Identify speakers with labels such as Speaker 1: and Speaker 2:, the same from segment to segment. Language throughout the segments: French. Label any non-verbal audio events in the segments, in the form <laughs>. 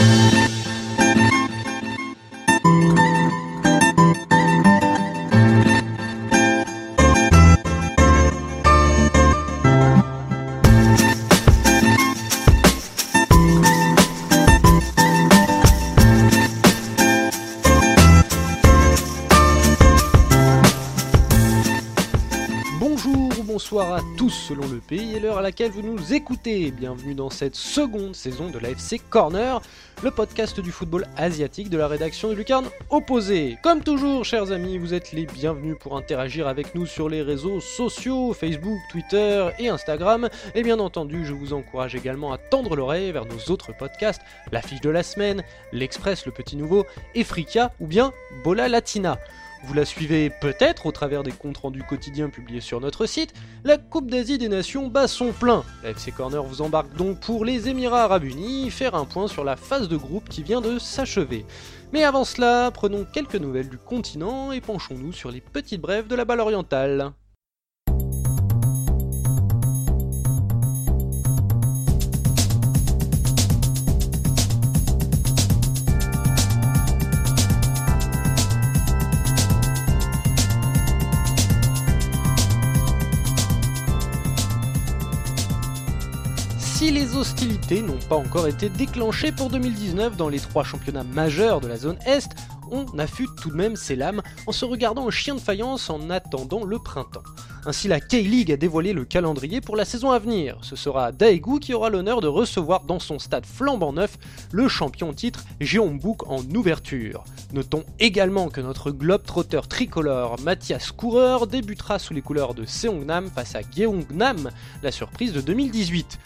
Speaker 1: Thank you. Selon le pays et l'heure à laquelle vous nous écoutez. Bienvenue dans cette seconde saison de l'AFC Corner, le podcast du football asiatique de la rédaction de Lucarne Opposé. Comme toujours, chers amis, vous êtes les bienvenus pour interagir avec nous sur les réseaux sociaux, Facebook, Twitter et Instagram. Et bien entendu, je vous encourage également à tendre l'oreille vers nos autres podcasts, l'affiche de la semaine, l'Express, le petit nouveau, Efrika ou bien Bola Latina. Vous la suivez peut-être au travers des comptes rendus quotidiens publiés sur notre site, la Coupe d'Asie des Nations bat son plein. La FC Corner vous embarque donc pour les Émirats Arabes Unis, faire un point sur la phase de groupe qui vient de s'achever. Mais avant cela, prenons quelques nouvelles du continent et penchons-nous sur les petites brèves de la balle orientale. Si les hostilités n'ont pas encore été déclenchées pour 2019 dans les trois championnats majeurs de la zone Est, on affûte tout de même ses lames en se regardant en chien de faïence en attendant le printemps. Ainsi la K-League a dévoilé le calendrier pour la saison à venir. Ce sera Daegu qui aura l'honneur de recevoir dans son stade flambant neuf le champion titre Jeonbuk en ouverture. Notons également que notre globe-trotteur tricolore Mathias Coureur débutera sous les couleurs de Seongnam face à Gyeongnam, la surprise de 2018.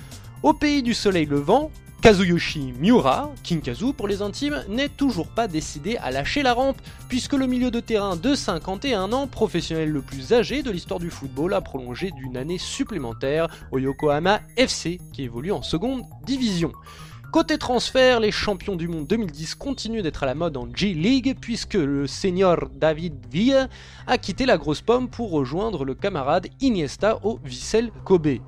Speaker 1: Au pays du soleil levant, Kazuyoshi Miura, Kinkazu pour les intimes, n'est toujours pas décidé à lâcher la rampe, puisque le milieu de terrain de 51 ans, professionnel le plus âgé de l'histoire du football, a prolongé d'une année supplémentaire au Yokohama FC, qui évolue en seconde division. Côté transfert, les champions du monde 2010 continuent d'être à la mode en G-League puisque le senior David Villa a quitté la grosse pomme pour rejoindre le camarade Iniesta au Vissel Kobe.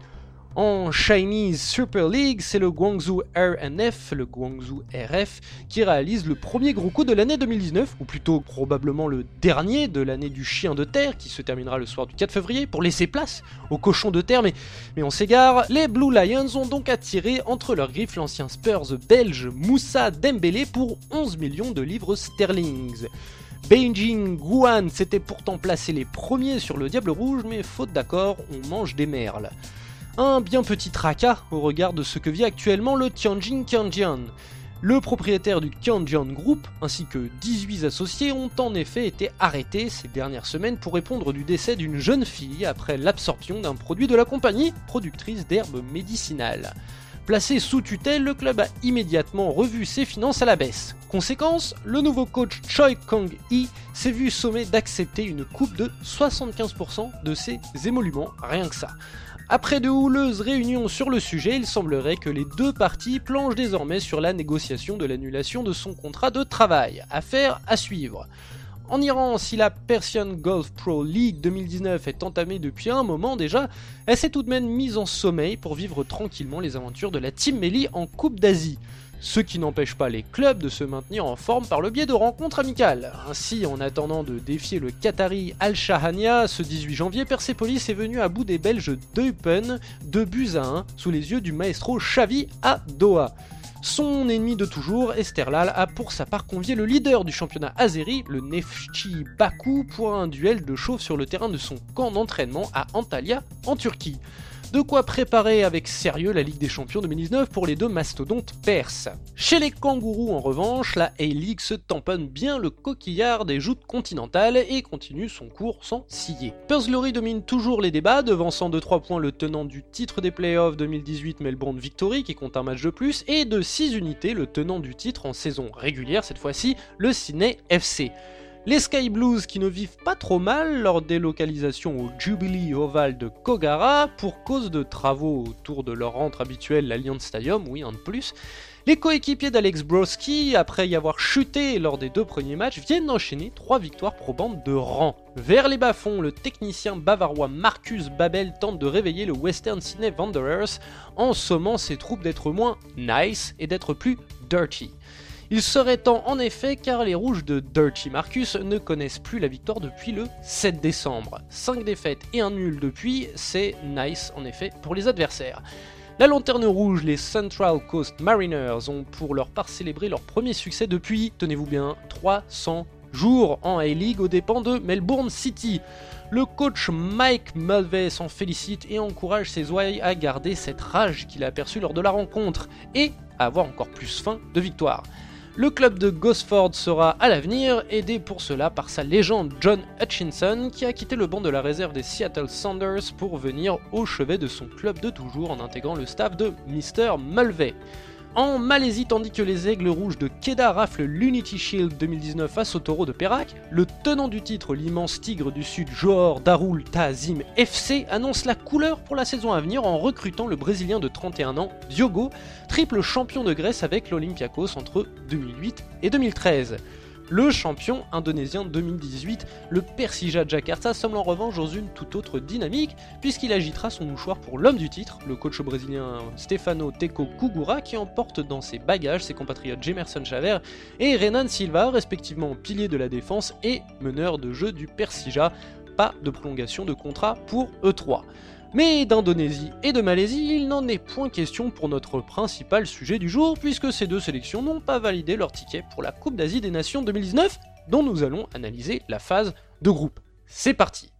Speaker 1: En Chinese Super League, c'est le Guangzhou RNF, le Guangzhou RF, qui réalise le premier gros coup de l'année 2019, ou plutôt probablement le dernier de l'année du chien de terre, qui se terminera le soir du 4 février, pour laisser place au cochon de terre, mais, on s'égare. Les Blue Lions ont donc attiré entre leurs griffes l'ancien Spurs belge Moussa Dembélé pour 11 millions de livres sterling. Beijing, Guan s'étaient pourtant placés les premiers sur le Diable Rouge, mais faute d'accord, on mange des merles. Un bien petit tracas au regard de ce que vit actuellement le Tianjin Tianjian. Le propriétaire du Tianjian Group ainsi que 18 associés ont en effet été arrêtés ces dernières semaines pour répondre du décès d'une jeune fille après l'absorption d'un produit de la compagnie, productrice d'herbes médicinales. Placé sous tutelle, le club a immédiatement revu ses finances à la baisse. Conséquence, le nouveau coach Choi Kang-hee s'est vu sommé d'accepter une coupe de 75% de ses émoluments, rien que ça. Après de houleuses réunions sur le sujet, il semblerait que les deux parties planchent désormais sur la négociation de l'annulation de son contrat de travail. Affaire à suivre. En Iran, si la Persian Golf Pro League 2019 est entamée depuis un moment déjà, elle s'est tout de même mise en sommeil pour vivre tranquillement les aventures de la Team Melli en Coupe d'Asie ce qui n'empêche pas les clubs de se maintenir en forme par le biais de rencontres amicales. Ainsi, en attendant de défier le Qatari Al-Shahania, ce 18 janvier, Persepolis est venu à bout des Belges d'Eupen, 2 buts à 1, sous les yeux du maestro Xavi à Doha. Son ennemi de toujours, Esterlal, a pour sa part convié le leader du championnat azéri, le Neftchi Baku, pour un duel de chauve sur le terrain de son camp d'entraînement à Antalya, en Turquie. De quoi préparer avec sérieux la Ligue des Champions 2019 pour les deux mastodontes perses. Chez les kangourous en revanche, la A-League se tamponne bien le coquillard des joutes continentales et continue son cours sans scier. Glory domine toujours les débats, devançant de 3 points le tenant du titre des playoffs 2018 Melbourne Victory qui compte un match de plus, et de 6 unités le tenant du titre en saison régulière cette fois-ci, le Sydney FC. Les Sky Blues qui ne vivent pas trop mal leur délocalisation au Jubilee Oval de Kogara pour cause de travaux autour de leur rentre habituelle, l'Alliance Stadium, oui, un de plus. Les coéquipiers d'Alex Broski, après y avoir chuté lors des deux premiers matchs, viennent d'enchaîner trois victoires probantes de rang. Vers les bas-fonds, le technicien bavarois Marcus Babel tente de réveiller le Western Sydney Wanderers en sommant ses troupes d'être moins nice et d'être plus dirty. Il serait temps en effet car les rouges de Dirty Marcus ne connaissent plus la victoire depuis le 7 décembre. 5 défaites et un nul depuis, c'est nice en effet pour les adversaires. La lanterne rouge, les Central Coast Mariners, ont pour leur part célébré leur premier succès depuis, tenez-vous bien, 300 jours en A-League aux dépens de Melbourne City. Le coach Mike Mulvey s'en félicite et encourage ses ouailles à garder cette rage qu'il a aperçue lors de la rencontre et à avoir encore plus faim de victoire. Le club de Gosford sera à l'avenir, aidé pour cela par sa légende John Hutchinson, qui a quitté le banc de la réserve des Seattle Sounders pour venir au chevet de son club de toujours en intégrant le staff de Mr. Mulvey. En Malaisie, tandis que les Aigles Rouges de Kedah raflent l'Unity Shield 2019 face au Taureau de Perak, le tenant du titre, l'immense Tigre du Sud Johor Darul Ta'zim FC, annonce la couleur pour la saison à venir en recrutant le Brésilien de 31 ans, Diogo, triple champion de Grèce avec l'Olympiakos entre 2008 et 2013. Le champion indonésien 2018, le Persija Jakarta, semble en revanche dans une toute autre dynamique, puisqu'il agitera son mouchoir pour l'homme du titre, le coach brésilien Stefano Teco Kugura, qui emporte dans ses bagages ses compatriotes Jemerson Chaver et Renan Silva, respectivement pilier de la défense et meneur de jeu du Persija. Pas de prolongation de contrat pour E3. Mais d'Indonésie et de Malaisie, il n'en est point question pour notre principal sujet du jour, puisque ces deux sélections n'ont pas validé leur ticket pour la Coupe d'Asie des Nations 2019, dont nous allons analyser la phase de groupe. C'est parti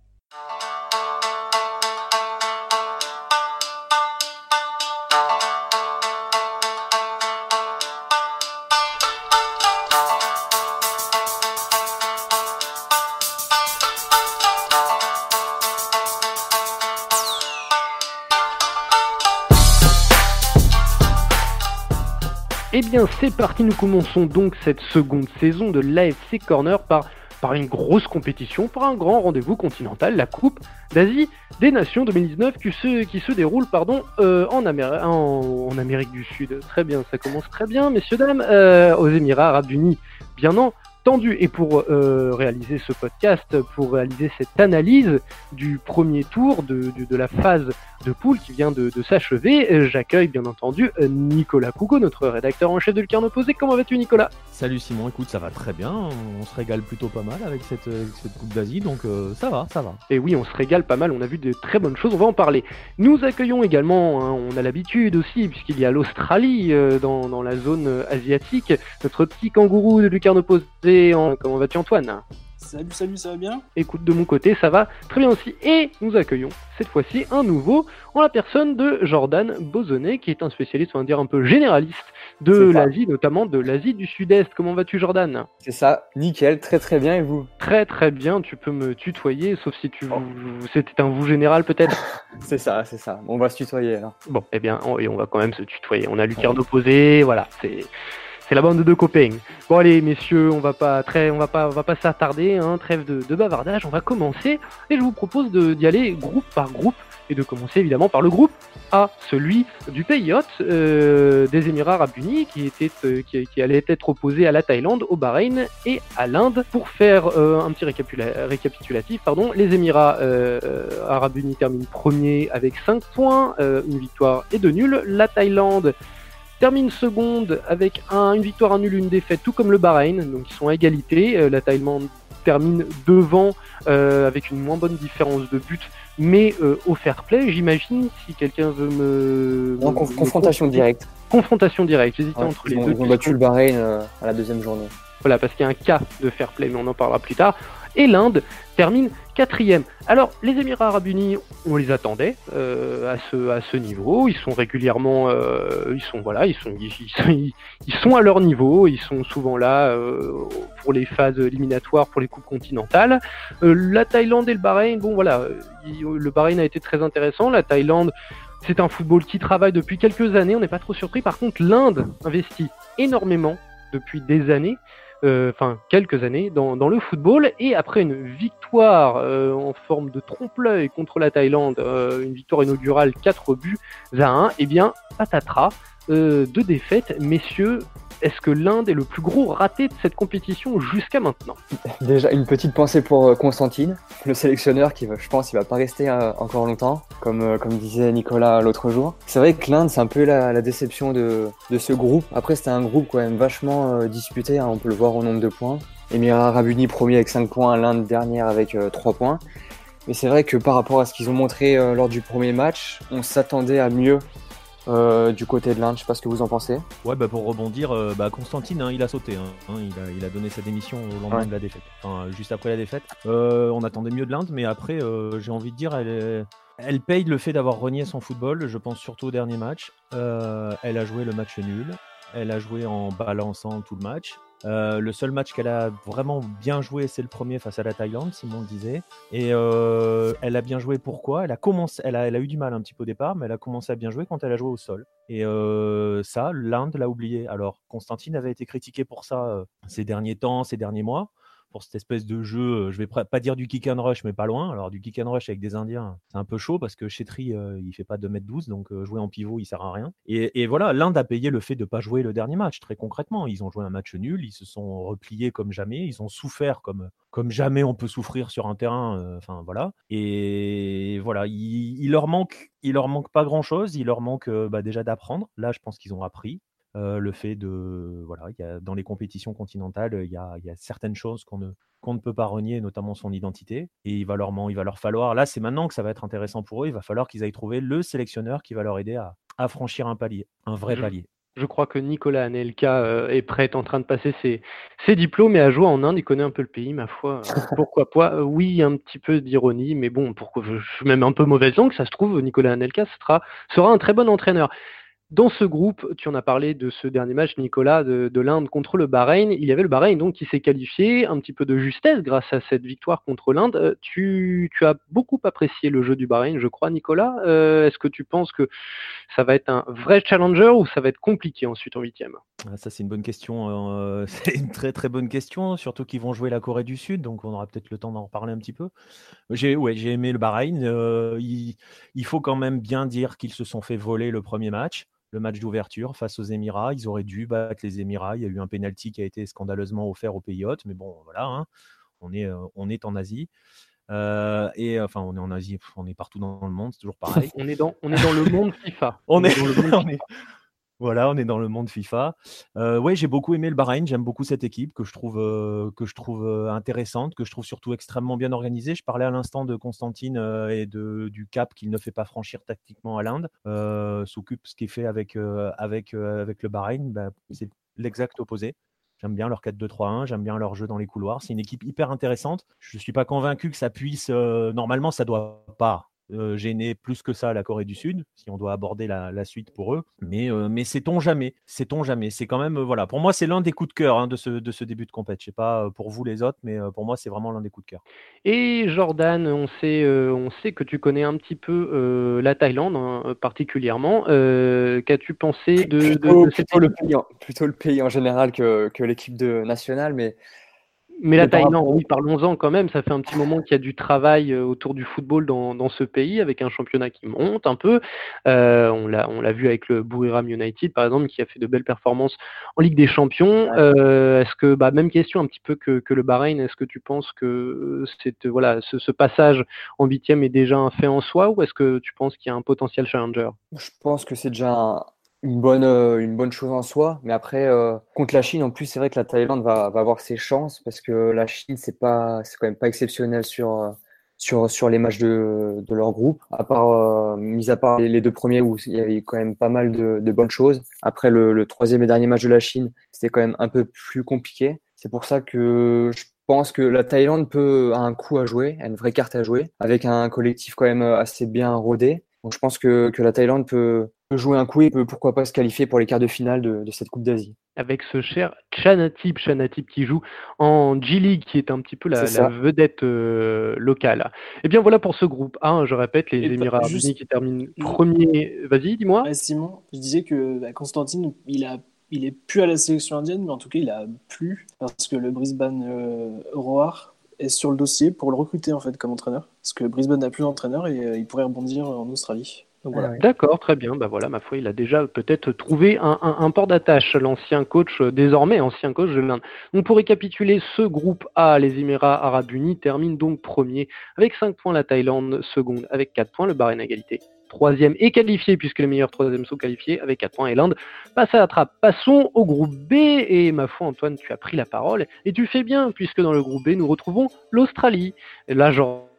Speaker 1: Eh bien c'est parti, nous commençons donc cette seconde saison de l'AFC Corner par, par une grosse compétition, par un grand rendez-vous continental, la Coupe d'Asie des Nations 2019 qui se, déroule pardon, euh, en, en, Amérique du Sud. Très bien, ça commence très bien, messieurs, dames, euh, aux Émirats Arabes Unis. Bien non, et pour euh, réaliser ce podcast, pour réaliser cette analyse du premier tour de, la phase de poule qui vient de, s'achever, j'accueille bien entendu Nicolas Cougo, notre rédacteur en chef de Lucarne Opposé. Comment vas-tu Nicolas?
Speaker 2: Salut Simon, écoute, ça va très bien, on se régale plutôt pas mal avec cette, Coupe d'Asie, donc euh, ça va, ça va.
Speaker 1: Et oui, on se régale pas mal, on a vu de très bonnes choses, on va en parler. Nous accueillons également, hein, on a l'habitude aussi, puisqu'il y a l'Australie euh, dans, dans, la zone asiatique, notre petit kangourou de Lucarne Opposé Comment vas-tu Antoine?
Speaker 3: Salut, salut, ça va bien?
Speaker 1: Écoute, de mon côté, ça va très bien aussi. Et nous accueillons cette fois-ci un nouveau en la personne de Jordan Bozonnet, qui est un spécialiste, on va dire un peu généraliste de l'Asie, notamment de l'Asie du Sud-Est. Comment vas-tu Jordan?
Speaker 4: C'est ça, nickel, très très bien. Et vous?
Speaker 1: Très très bien, tu peux me tutoyer, sauf si tu... Oh. C'était un vous général peut-être? <laughs>
Speaker 4: C'est ça, c'est ça, on va se tutoyer alors.
Speaker 1: Bon, eh bien, on, et on va quand même se tutoyer. On a Lucarne opposé, voilà, c'est c'est la bande de copains. Bon allez messieurs, on va pas très, on va pas, on va pas s'attarder, hein, trêve de, bavardage, on va commencer et je vous propose d'y aller groupe par groupe et de commencer évidemment par le groupe A, celui du pays hôte euh, des Émirats Arabes Unis euh, qui, allait être opposé à la Thaïlande, au Bahreïn et à l'Inde. Pour faire euh, un petit récapitulatif, pardon, les Émirats Arabes Unis terminent premier avec 5 points, une victoire et deux nuls. La Thaïlande termine seconde avec un, une victoire, un nul, une défaite, tout comme le Bahreïn, donc ils sont à égalité. Euh, la Thaïlande termine devant euh, avec une moins bonne différence de but, mais euh, au fair play, j'imagine, si quelqu'un veut me...
Speaker 4: En confrontation directe.
Speaker 1: Confrontation directe, j'hésitais entre les
Speaker 4: deux. Ils ont battu le Bahreïn à la deuxième journée.
Speaker 1: Voilà, parce qu'il y a un cas de fair play, mais on en parlera plus tard. Et l'Inde termine quatrième. Alors, les Émirats Arabes Unis, on les attendait euh, à, ce, niveau. Ils sont régulièrement, euh, ils sont voilà, ils sont, ils, sont, à leur niveau. Ils sont souvent là euh, pour les phases éliminatoires, pour les coupes continentales. la Thaïlande et le Bahreïn, bon voilà, le Bahreïn a été très intéressant. La Thaïlande, c'est un football qui travaille depuis quelques années. On n'est pas trop surpris. Par contre, l'Inde investit énormément depuis des années enfin quelques années dans, le football. Et après une victoire en forme de trompe-l'œil contre la Thaïlande, une victoire inaugurale 4 buts à 1, eh bien, patatras, deux défaites. Messieurs, est-ce que l'Inde est le plus gros raté de cette compétition jusqu'à maintenant
Speaker 4: Déjà, une petite pensée pour euh, Constantine, le sélectionneur qui, je pense, il va pas rester euh, encore longtemps, comme, euh, comme disait Nicolas l'autre jour. C'est vrai que l'Inde, c'est un peu la, déception de, de, ce groupe. Après, c'était un groupe quand même vachement disputé, hein, on peut le voir au nombre de points. Émirats Arabes Unis premier avec 5 points, l'Inde dernière avec 3 points. Mais c'est vrai que par rapport à ce qu'ils ont montré lors du premier match, on s'attendait à mieux euh, du côté de l'Inde. Je sais pas ce que vous en pensez.
Speaker 2: Ouais, bah pour rebondir, euh, bah Constantine, hein, il a sauté. Hein. Hein, il, a, donné sa démission au lendemain de la défaite. Enfin, juste après la défaite. Euh, on attendait mieux de l'Inde, mais après, j'ai envie de dire, elle, elle paye le fait d'avoir renié son football. Je pense surtout au dernier match. elle a joué le match nul. Elle a joué en balançant tout le match. Euh, le seul match qu'elle a vraiment bien joué, c'est le premier face à la Thaïlande, Simon le disait. Et euh, elle a bien joué pourquoi? Elle a, commencé, elle, a, eu du mal un petit peu au départ, mais elle a commencé à bien jouer quand elle a joué au sol. Et euh, ça, l'Inde l'a oublié. Alors, Constantine avait été critiqué pour ça ces derniers temps, ces derniers mois pour cette espèce de jeu, euh, je vais pas dire du kick and rush, mais pas loin. Alors du kick and rush avec des Indiens, c'est un peu chaud parce que Chetri, euh, il fait pas 2m12, donc euh, jouer en pivot, il sert à rien. Et, voilà, l'Inde a payé le fait de pas jouer le dernier match, très concrètement. Ils ont joué un match nul, ils se sont repliés comme jamais, ils ont souffert comme, comme jamais on peut souffrir sur un terrain. Enfin voilà. Et voilà, il, leur manque, il leur manque pas grand chose. Il leur manque bah, déjà d'apprendre. Là, je pense qu'ils ont appris. Euh, le fait de voilà, y a, dans les compétitions continentales, il y a, y a, certaines choses qu'on ne qu'on ne peut pas renier, notamment son identité. Et il va leur, il va leur falloir, là c'est maintenant que ça va être intéressant pour eux, il va falloir qu'ils aillent trouver le sélectionneur qui va leur aider à, à franchir un palier, un vrai palier.
Speaker 1: Je crois que Nicolas Anelka euh, est prêt, en train de passer ses, ses, diplômes et à jouer en Inde. Il connaît un peu le pays, ma foi. Euh, <laughs> pourquoi pas? Oui, un petit peu d'ironie, mais bon, pourquoi, je suis même un peu mauvaise langue. Ça se trouve, Nicolas Anelka sera, sera un très bon entraîneur. Dans ce groupe, tu en as parlé de ce dernier match, Nicolas, de, l'Inde contre le Bahreïn. Il y avait le Bahreïn donc qui s'est qualifié un petit peu de justesse grâce à cette victoire contre l'Inde. Euh, tu, as beaucoup apprécié le jeu du Bahreïn, je crois, Nicolas. Euh, est-ce que tu penses que ça va être un vrai challenger ou ça va être compliqué ensuite en huitième?
Speaker 2: Ah, Ça, c'est une bonne question. Euh, <laughs> c'est une très très bonne question, surtout qu'ils vont jouer la Corée du Sud, donc on aura peut-être le temps d'en reparler un petit peu. J'ai j'ai aimé le Bahreïn. il faut quand même bien dire qu'ils se sont fait voler le premier match le match d'ouverture face aux Émirats. Ils auraient dû battre les Émirats. Il y a eu un penalty qui a été scandaleusement offert aux pays hôtes, mais bon, voilà, hein. on, est, euh, on est en Asie. Euh, et enfin, on est en Asie, on est partout dans le monde, c'est toujours <laughs> pareil.
Speaker 1: on, est dans, on est dans le monde FIFA.
Speaker 2: on, est, dans le monde <laughs> Voilà, on est dans le monde FIFA. Euh, oui, j'ai beaucoup aimé le Bahreïn. J'aime beaucoup cette équipe que je trouve, euh, euh, intéressante, que je trouve surtout extrêmement bien organisée. Je parlais à l'instant de Constantine et du cap qu'il ne fait pas franchir tactiquement à l'Inde. S'occupe ce qui est fait avec, le Bahreïn, bah, c'est l'exact opposé. J'aime bien leur 4-2-3-1, j'aime bien leur jeu dans les couloirs. C'est une équipe hyper intéressante. Je ne suis pas convaincu que ça puisse. normalement, ça doit pas euh, gêner plus que ça la Corée du Sud, si on doit aborder la, suite pour eux. Mais, euh, mais sait-on jamais Sait-on jamais C'est quand même, euh, voilà, pour moi, c'est l'un des coups de cœur hein, de, ce, de ce début de compète. Je sais pas pour vous les autres, mais pour moi, c'est vraiment l'un des coups de cœur.
Speaker 1: Et Jordan, on sait, on sait que tu connais un petit peu la Thaïlande hein, particulièrement. Qu'as-tu pensé de,
Speaker 4: plutôt, plutôt, le pays, plutôt le pays en général que, que l'équipe nationale, mais
Speaker 1: mais la Thaïlande, oui, parlons-en quand même. Ça fait un petit moment qu'il y a du travail euh, autour du football dans, dans, ce pays, avec un championnat qui monte un peu. Euh, on l'a vu avec le Buriram United, par exemple, qui a fait de belles performances en Ligue des Champions. Euh, est-ce que, bah, même question un petit peu que, que le Bahreïn, est-ce que tu penses que cette, voilà, ce, ce, passage en huitième est déjà un fait en soi, ou est-ce que tu penses qu'il y a un potentiel challenger?
Speaker 4: Je pense que c'est déjà un, une bonne, euh, une bonne chose en soi. Mais après, euh, contre la Chine, en plus, c'est vrai que la Thaïlande va, va, avoir ses chances parce que la Chine, c'est pas, c'est quand même pas exceptionnel sur, euh, sur, sur les matchs de, de leur groupe. À part, mis à part les, deux premiers où il y avait quand même pas mal de, de bonnes choses. Après le, le, troisième et dernier match de la Chine, c'était quand même un peu plus compliqué. C'est pour ça que je pense que la Thaïlande peut a un coup à jouer, a une vraie carte à jouer, avec un collectif quand même assez bien rodé. Donc je pense que, que la Thaïlande peut, peut jouer un coup et peut pourquoi pas se qualifier pour les quarts de finale de, cette Coupe d'Asie.
Speaker 1: Avec ce cher Chanatip, Chanatip qui joue en G-League, qui est un petit peu la, vedette euh, locale. Et eh bien voilà pour ce groupe A, je répète, les Émirats Arabes Unis qui terminent premier. Vas-y, dis-moi.
Speaker 3: Simon, je disais que bah, Constantine, il a il est plus à la sélection indienne, mais en tout cas, il a plus parce que le Brisbane euh, Roar est sur le dossier pour le recruter en fait comme entraîneur. Parce que Brisbane n'a plus d'entraîneur et euh, il pourrait rebondir en Australie.
Speaker 1: Voilà. D'accord, très bien. Bah voilà, ma foi, il a déjà peut-être trouvé un, port d'attache, l'ancien coach, euh, désormais ancien coach de l'Inde. Donc pour récapituler, ce groupe A, les Émirats Arabes Unis, termine donc premier avec 5 points, la Thaïlande seconde avec 4 points, le Bahreïn égalité troisième est qualifié puisque les meilleurs troisièmes sont qualifiés avec 4 points et l'Inde passe à la trappe. Passons au groupe B et ma foi Antoine tu as pris la parole et tu fais bien puisque dans le groupe B nous retrouvons l'Australie, la Jordanie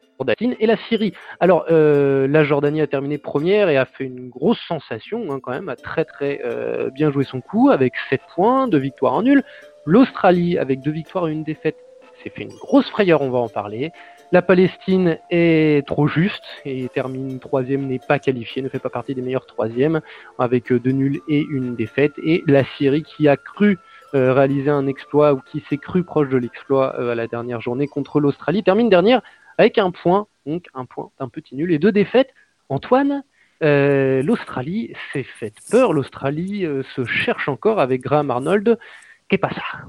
Speaker 1: et la Syrie. Alors euh, la Jordanie a terminé première et a fait une grosse sensation hein, quand même, a très très euh, bien joué son coup avec 7 points, de victoires en nul. L'Australie avec deux victoires et une défaite s'est fait une grosse frayeur, on va en parler. La Palestine est trop juste et termine troisième, n'est pas qualifiée, ne fait pas partie des meilleurs troisièmes, avec deux nuls et une défaite. Et la Syrie qui a cru euh, réaliser un exploit ou qui s'est cru proche de l'exploit euh, à la dernière journée contre l'Australie, termine dernière avec un point, donc un point d'un petit nul et deux défaites. Antoine, euh, l'Australie s'est faite peur, l'Australie se cherche encore avec Graham Arnold. Qu'est pas ça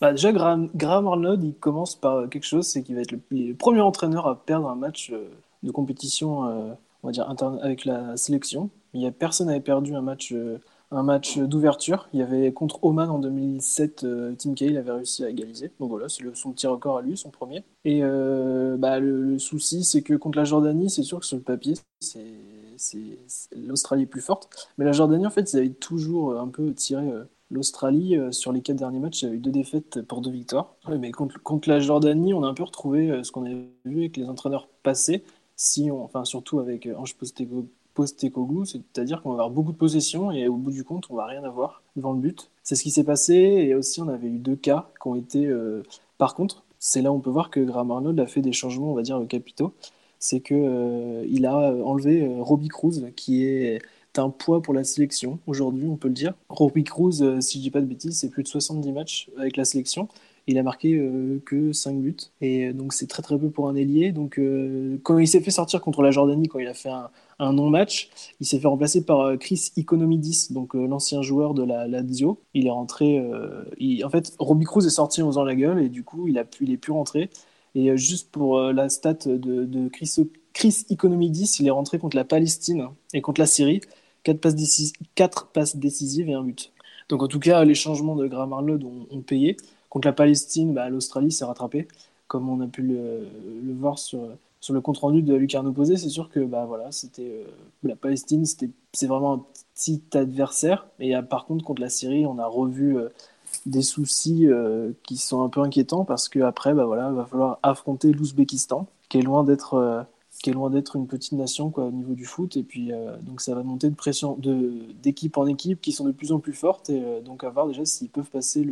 Speaker 3: bah, déjà, Graham, Arnold, il commence par quelque chose, c'est qu'il va être le, premier entraîneur à perdre un match euh, de compétition, euh, on va dire, avec la sélection. Il y a personne n'avait perdu un match, euh, un match d'ouverture. Il y avait contre Oman en 2007, Tim Cahill avait réussi à égaliser. Donc voilà, c'est son petit record à lui, son premier. Et bah, le, souci, c'est que contre la Jordanie, c'est sûr que sur le papier, c'est l'Australie est plus forte. Mais la Jordanie, en fait, ils avaient toujours un peu tiré l'Australie, euh, sur les quatre derniers matchs, il y a eu deux défaites pour deux victoires. mais contre, contre, la Jordanie, on a un peu retrouvé euh, ce qu'on avait vu avec les entraîneurs passés, si on, enfin surtout avec euh, Ange Postecoglou, c'est-à-dire qu'on va avoir beaucoup de possessions et au bout du compte, on va rien avoir devant le but. C'est ce qui s'est passé et aussi on avait eu deux cas qui ont été. Par contre, c'est là où on peut voir que Graham Arnold a fait des changements, on va dire, capitaux. C'est que il a enlevé Robbie Cruz, qui est un poids pour la sélection aujourd'hui, on peut le dire. Robbie Cruz, euh, si je dis pas de bêtises, c'est plus de 70 matchs avec la sélection. Il a marqué euh, que 5 buts. Et euh, donc c'est très très peu pour un ailier. Donc quand il s'est fait sortir contre la Jordanie, quand il a fait un, non-match, il s'est fait remplacer par Chris Economidis, donc l'ancien joueur de la Lazio. Il est rentré. en fait, Robbie Cruz est sorti en faisant la gueule et du coup il a pu, il est rentrer. Et juste pour la stat de, Chris, Chris Economidis, il est rentré contre la Palestine et contre la Syrie. 4 passes, passes décisives et un but. Donc en tout cas, les changements de Graham Arnold ont, payé. Contre la Palestine, bah, l'Australie s'est rattrapée, comme on a pu le, voir sur, sur le compte rendu de Lucarno Posé. C'est sûr que bah, voilà, c'était euh, la Palestine, c'est vraiment un petit adversaire. Et euh, par contre, contre la Syrie, on a revu euh, des soucis qui sont un peu inquiétants parce qu'après, bah, voilà, il va falloir affronter l'Ouzbékistan, qui est loin d'être qui est loin d'être une petite nation quoi, au niveau du foot. Et puis, donc ça va monter de pression d'équipe en équipe qui sont de plus en plus fortes. Et donc, à voir déjà s'ils peuvent passer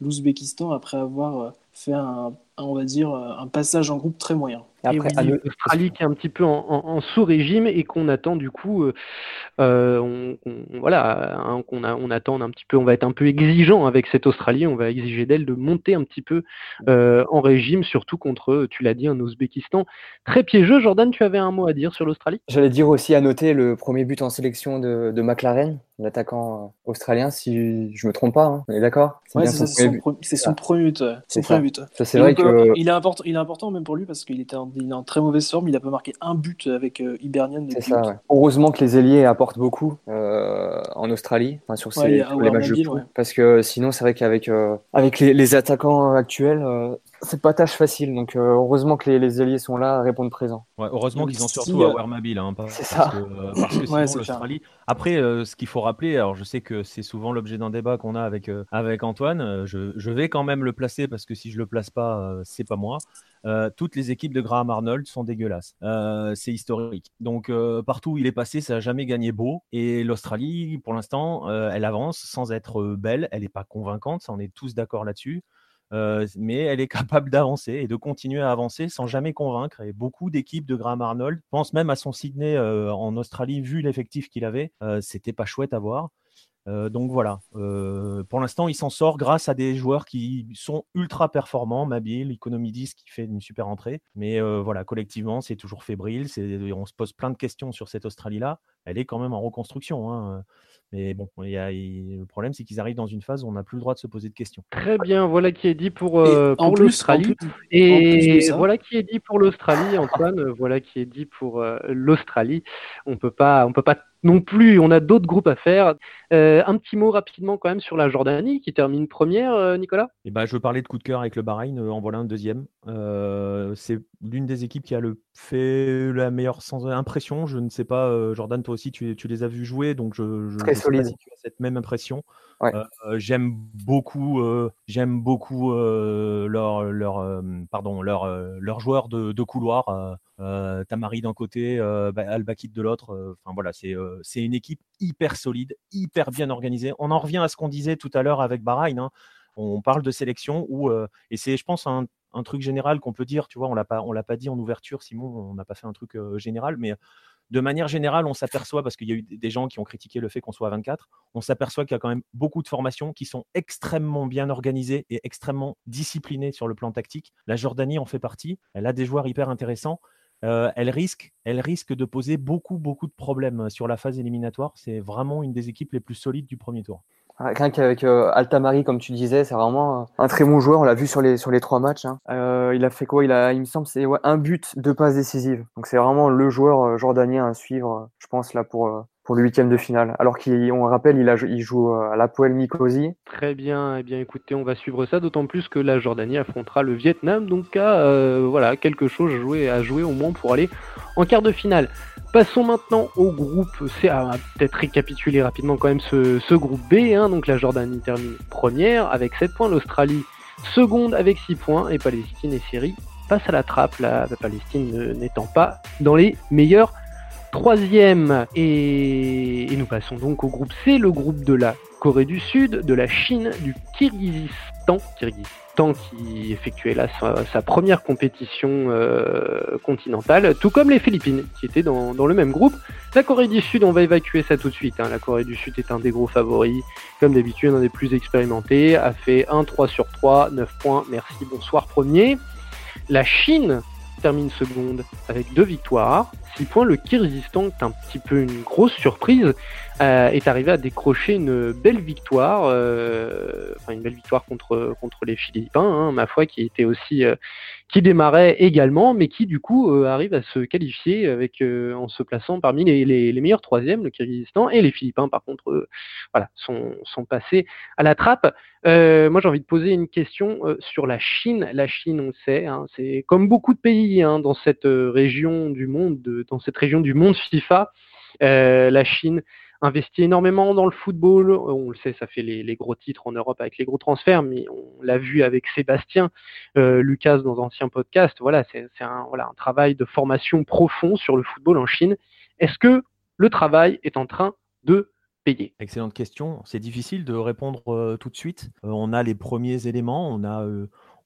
Speaker 3: l'Ouzbékistan après avoir fait un, on va dire, un passage en groupe très moyen.
Speaker 1: Et après, l'Australie qui est un petit peu en, sous-régime et qu'on attend du coup, euh, euh, on, voilà, hein, qu'on on attend un petit peu, on va être un peu exigeant avec cette Australie, on va exiger d'elle de monter un petit peu euh, en régime, surtout contre, tu l'as dit, un Ouzbékistan très piégeux. Jordan, tu avais un mot à dire sur l'Australie?
Speaker 4: J'allais dire aussi à noter le premier but en sélection de, de McLaren, l'attaquant australien, si je me trompe pas, hein. on est d'accord?
Speaker 3: C'est son, premier but. C'est
Speaker 4: vrai que...
Speaker 3: il, est important, il est important même pour lui parce qu'il était en il est en très mauvaise forme. Il a pas marqué un but avec euh, Hibernian.
Speaker 4: C'est ça, Heureusement que les ailiers apportent beaucoup euh, en Australie, enfin, sur ces, les matchs de Parce que sinon, c'est vrai qu'avec euh, avec les, attaquants actuels, c'est pas tâche facile. Donc, heureusement que les, les ailiers sont là, répondent présent.
Speaker 2: heureusement qu'ils ont surtout à Mobile. Hein,
Speaker 4: c'est ça.
Speaker 2: parce que sinon, l'Australie. Après, ce qu'il faut rappeler, alors je sais que c'est souvent l'objet d'un débat qu'on a avec, avec Antoine. Je, je, vais quand même le placer parce que si je le place pas, c'est pas moi. Euh, toutes les équipes de Graham Arnold sont dégueulasses. Euh, c'est historique. Donc euh, partout où il est passé, ça n'a jamais gagné beau. Et l'Australie, pour l'instant, elle avance sans être belle. Elle n'est pas convaincante, ça on est tous d'accord là-dessus. Mais elle est capable d'avancer et de continuer à avancer sans jamais convaincre. Et beaucoup d'équipes de Graham Arnold pensent même à son Sydney en Australie, vu l'effectif qu'il avait. C'était pas chouette à voir. donc voilà, pour l'instant, il s'en sort grâce à des joueurs qui sont ultra performants. Mabil, Economidis qui fait une super entrée. Mais voilà, collectivement, c'est toujours fébrile. On se pose plein de questions sur cette Australie-là. Elle est quand même en reconstruction. Hein. Mais bon, y a, le problème, c'est qu'ils arrivent dans une phase où on n'a plus le droit de se poser de questions.
Speaker 1: Très bien, voilà qui est dit pour, pour l'Australie. Et voilà qui est dit pour l'Australie, Antoine. voilà qui est dit pour l'Australie. On peut pas, on peut pas non plus. On a d'autres groupes à faire. Euh, un petit mot rapidement quand même sur la Jordanie qui termine première, euh, Nicolas?
Speaker 2: Eh ben, Je veux parler de coup de cœur avec le Bahreïn, euh, en voilà un deuxième. c'est l'une des équipes qui a le fait la meilleure sans impression. Je ne sais pas, Jordan, toi aussi, tu, les as vus jouer, donc je, je
Speaker 4: Très solide.
Speaker 2: si tu as cette même impression. j'aime beaucoup, j'aime beaucoup leur, leur, pardon, leur, leur joueur de, de couloir. Tamari d'un côté, bah, Al-Bakid de l'autre. Enfin voilà, c'est une équipe hyper solide, hyper bien organisée. On en revient à ce qu'on disait tout à l'heure avec Bahreïn. Hein. On parle de sélection où, et c'est, je pense, un, truc général qu'on peut dire. Tu vois, on l'a pas, l'a pas dit en ouverture, Simon. On n'a pas fait un truc général, mais de manière générale, on s'aperçoit, parce qu'il y a eu des gens qui ont critiqué le fait qu'on soit à 24, on s'aperçoit qu'il y a quand même beaucoup de formations qui sont extrêmement bien organisées et extrêmement disciplinées sur le plan tactique. La Jordanie en fait partie. Elle a des joueurs hyper intéressants. Euh, elle, risque, elle risque de poser beaucoup, beaucoup de problèmes sur la phase éliminatoire. C'est vraiment une des équipes les plus solides du premier tour.
Speaker 4: Rien qu'avec euh, Altamari, comme tu disais, c'est vraiment un très bon joueur. On l'a vu sur les, sur les trois matchs. Hein. Euh, il a fait quoi? Il, a, il me semble c'est un but, deux passes décisives. Donc c'est vraiment le joueur jordanien à suivre, je pense, là pour, pour le huitième de finale. Alors qu'on rappelle, il, a, il joue à la Poel Nicosie.
Speaker 1: Très bien. Eh bien, écoutez, on va suivre ça, d'autant plus que la Jordanie affrontera le Vietnam, donc à euh, voilà quelque chose à jouer, à jouer au moins pour aller en quart de finale. Passons maintenant au groupe C. Ah, peut-être récapituler rapidement quand même ce, groupe B. Hein. Donc la Jordanie termine première avec 7 points, l'Australie seconde avec 6 points et Palestine et Syrie passent à la trappe, la Palestine n'étant pas dans les meilleurs troisième. Et, nous passons donc au groupe C, le groupe de la Corée du Sud, de la Chine, du Kyrgyzstan, Kyrgyzstan qui effectuait là sa, première compétition euh, continentale, tout comme les Philippines qui étaient dans, le même groupe. La Corée du Sud, on va évacuer ça tout de suite. Hein. La Corée du Sud est un des gros favoris, comme d'habitude, un des plus expérimentés, a fait 1 3 sur 3, 9 points, merci, bonsoir premier. La Chine termine seconde avec deux victoires, 6 points. Le Kyrgyzstan, est un petit peu une grosse surprise, euh, est arrivé à décrocher une belle victoire, euh, enfin une belle victoire contre, contre les Philippins, hein, ma foi, qui était aussi euh, qui démarrait également, mais qui du coup euh, arrive à se qualifier avec euh, en se plaçant parmi les, les, meilleurs troisièmes, le Kyrgyzstan et les Philippins par contre, voilà, sont, sont passés à la trappe. Euh, moi j'ai envie de poser une question sur la Chine. La Chine, on sait, hein, c'est comme beaucoup de pays hein, dans cette région du monde, de, dans cette région du monde FIFA, la Chine investi énormément dans le football. On le sait, ça fait les, gros titres en Europe avec les gros transferts, mais on l'a vu avec Sébastien euh, Lucas dans d'anciens podcasts. Voilà, c'est un, travail de formation profond sur le football en Chine. Est-ce que le travail est en train de payer?
Speaker 2: Excellente question. C'est difficile de répondre euh, tout de suite. Euh, on a les premiers éléments. On a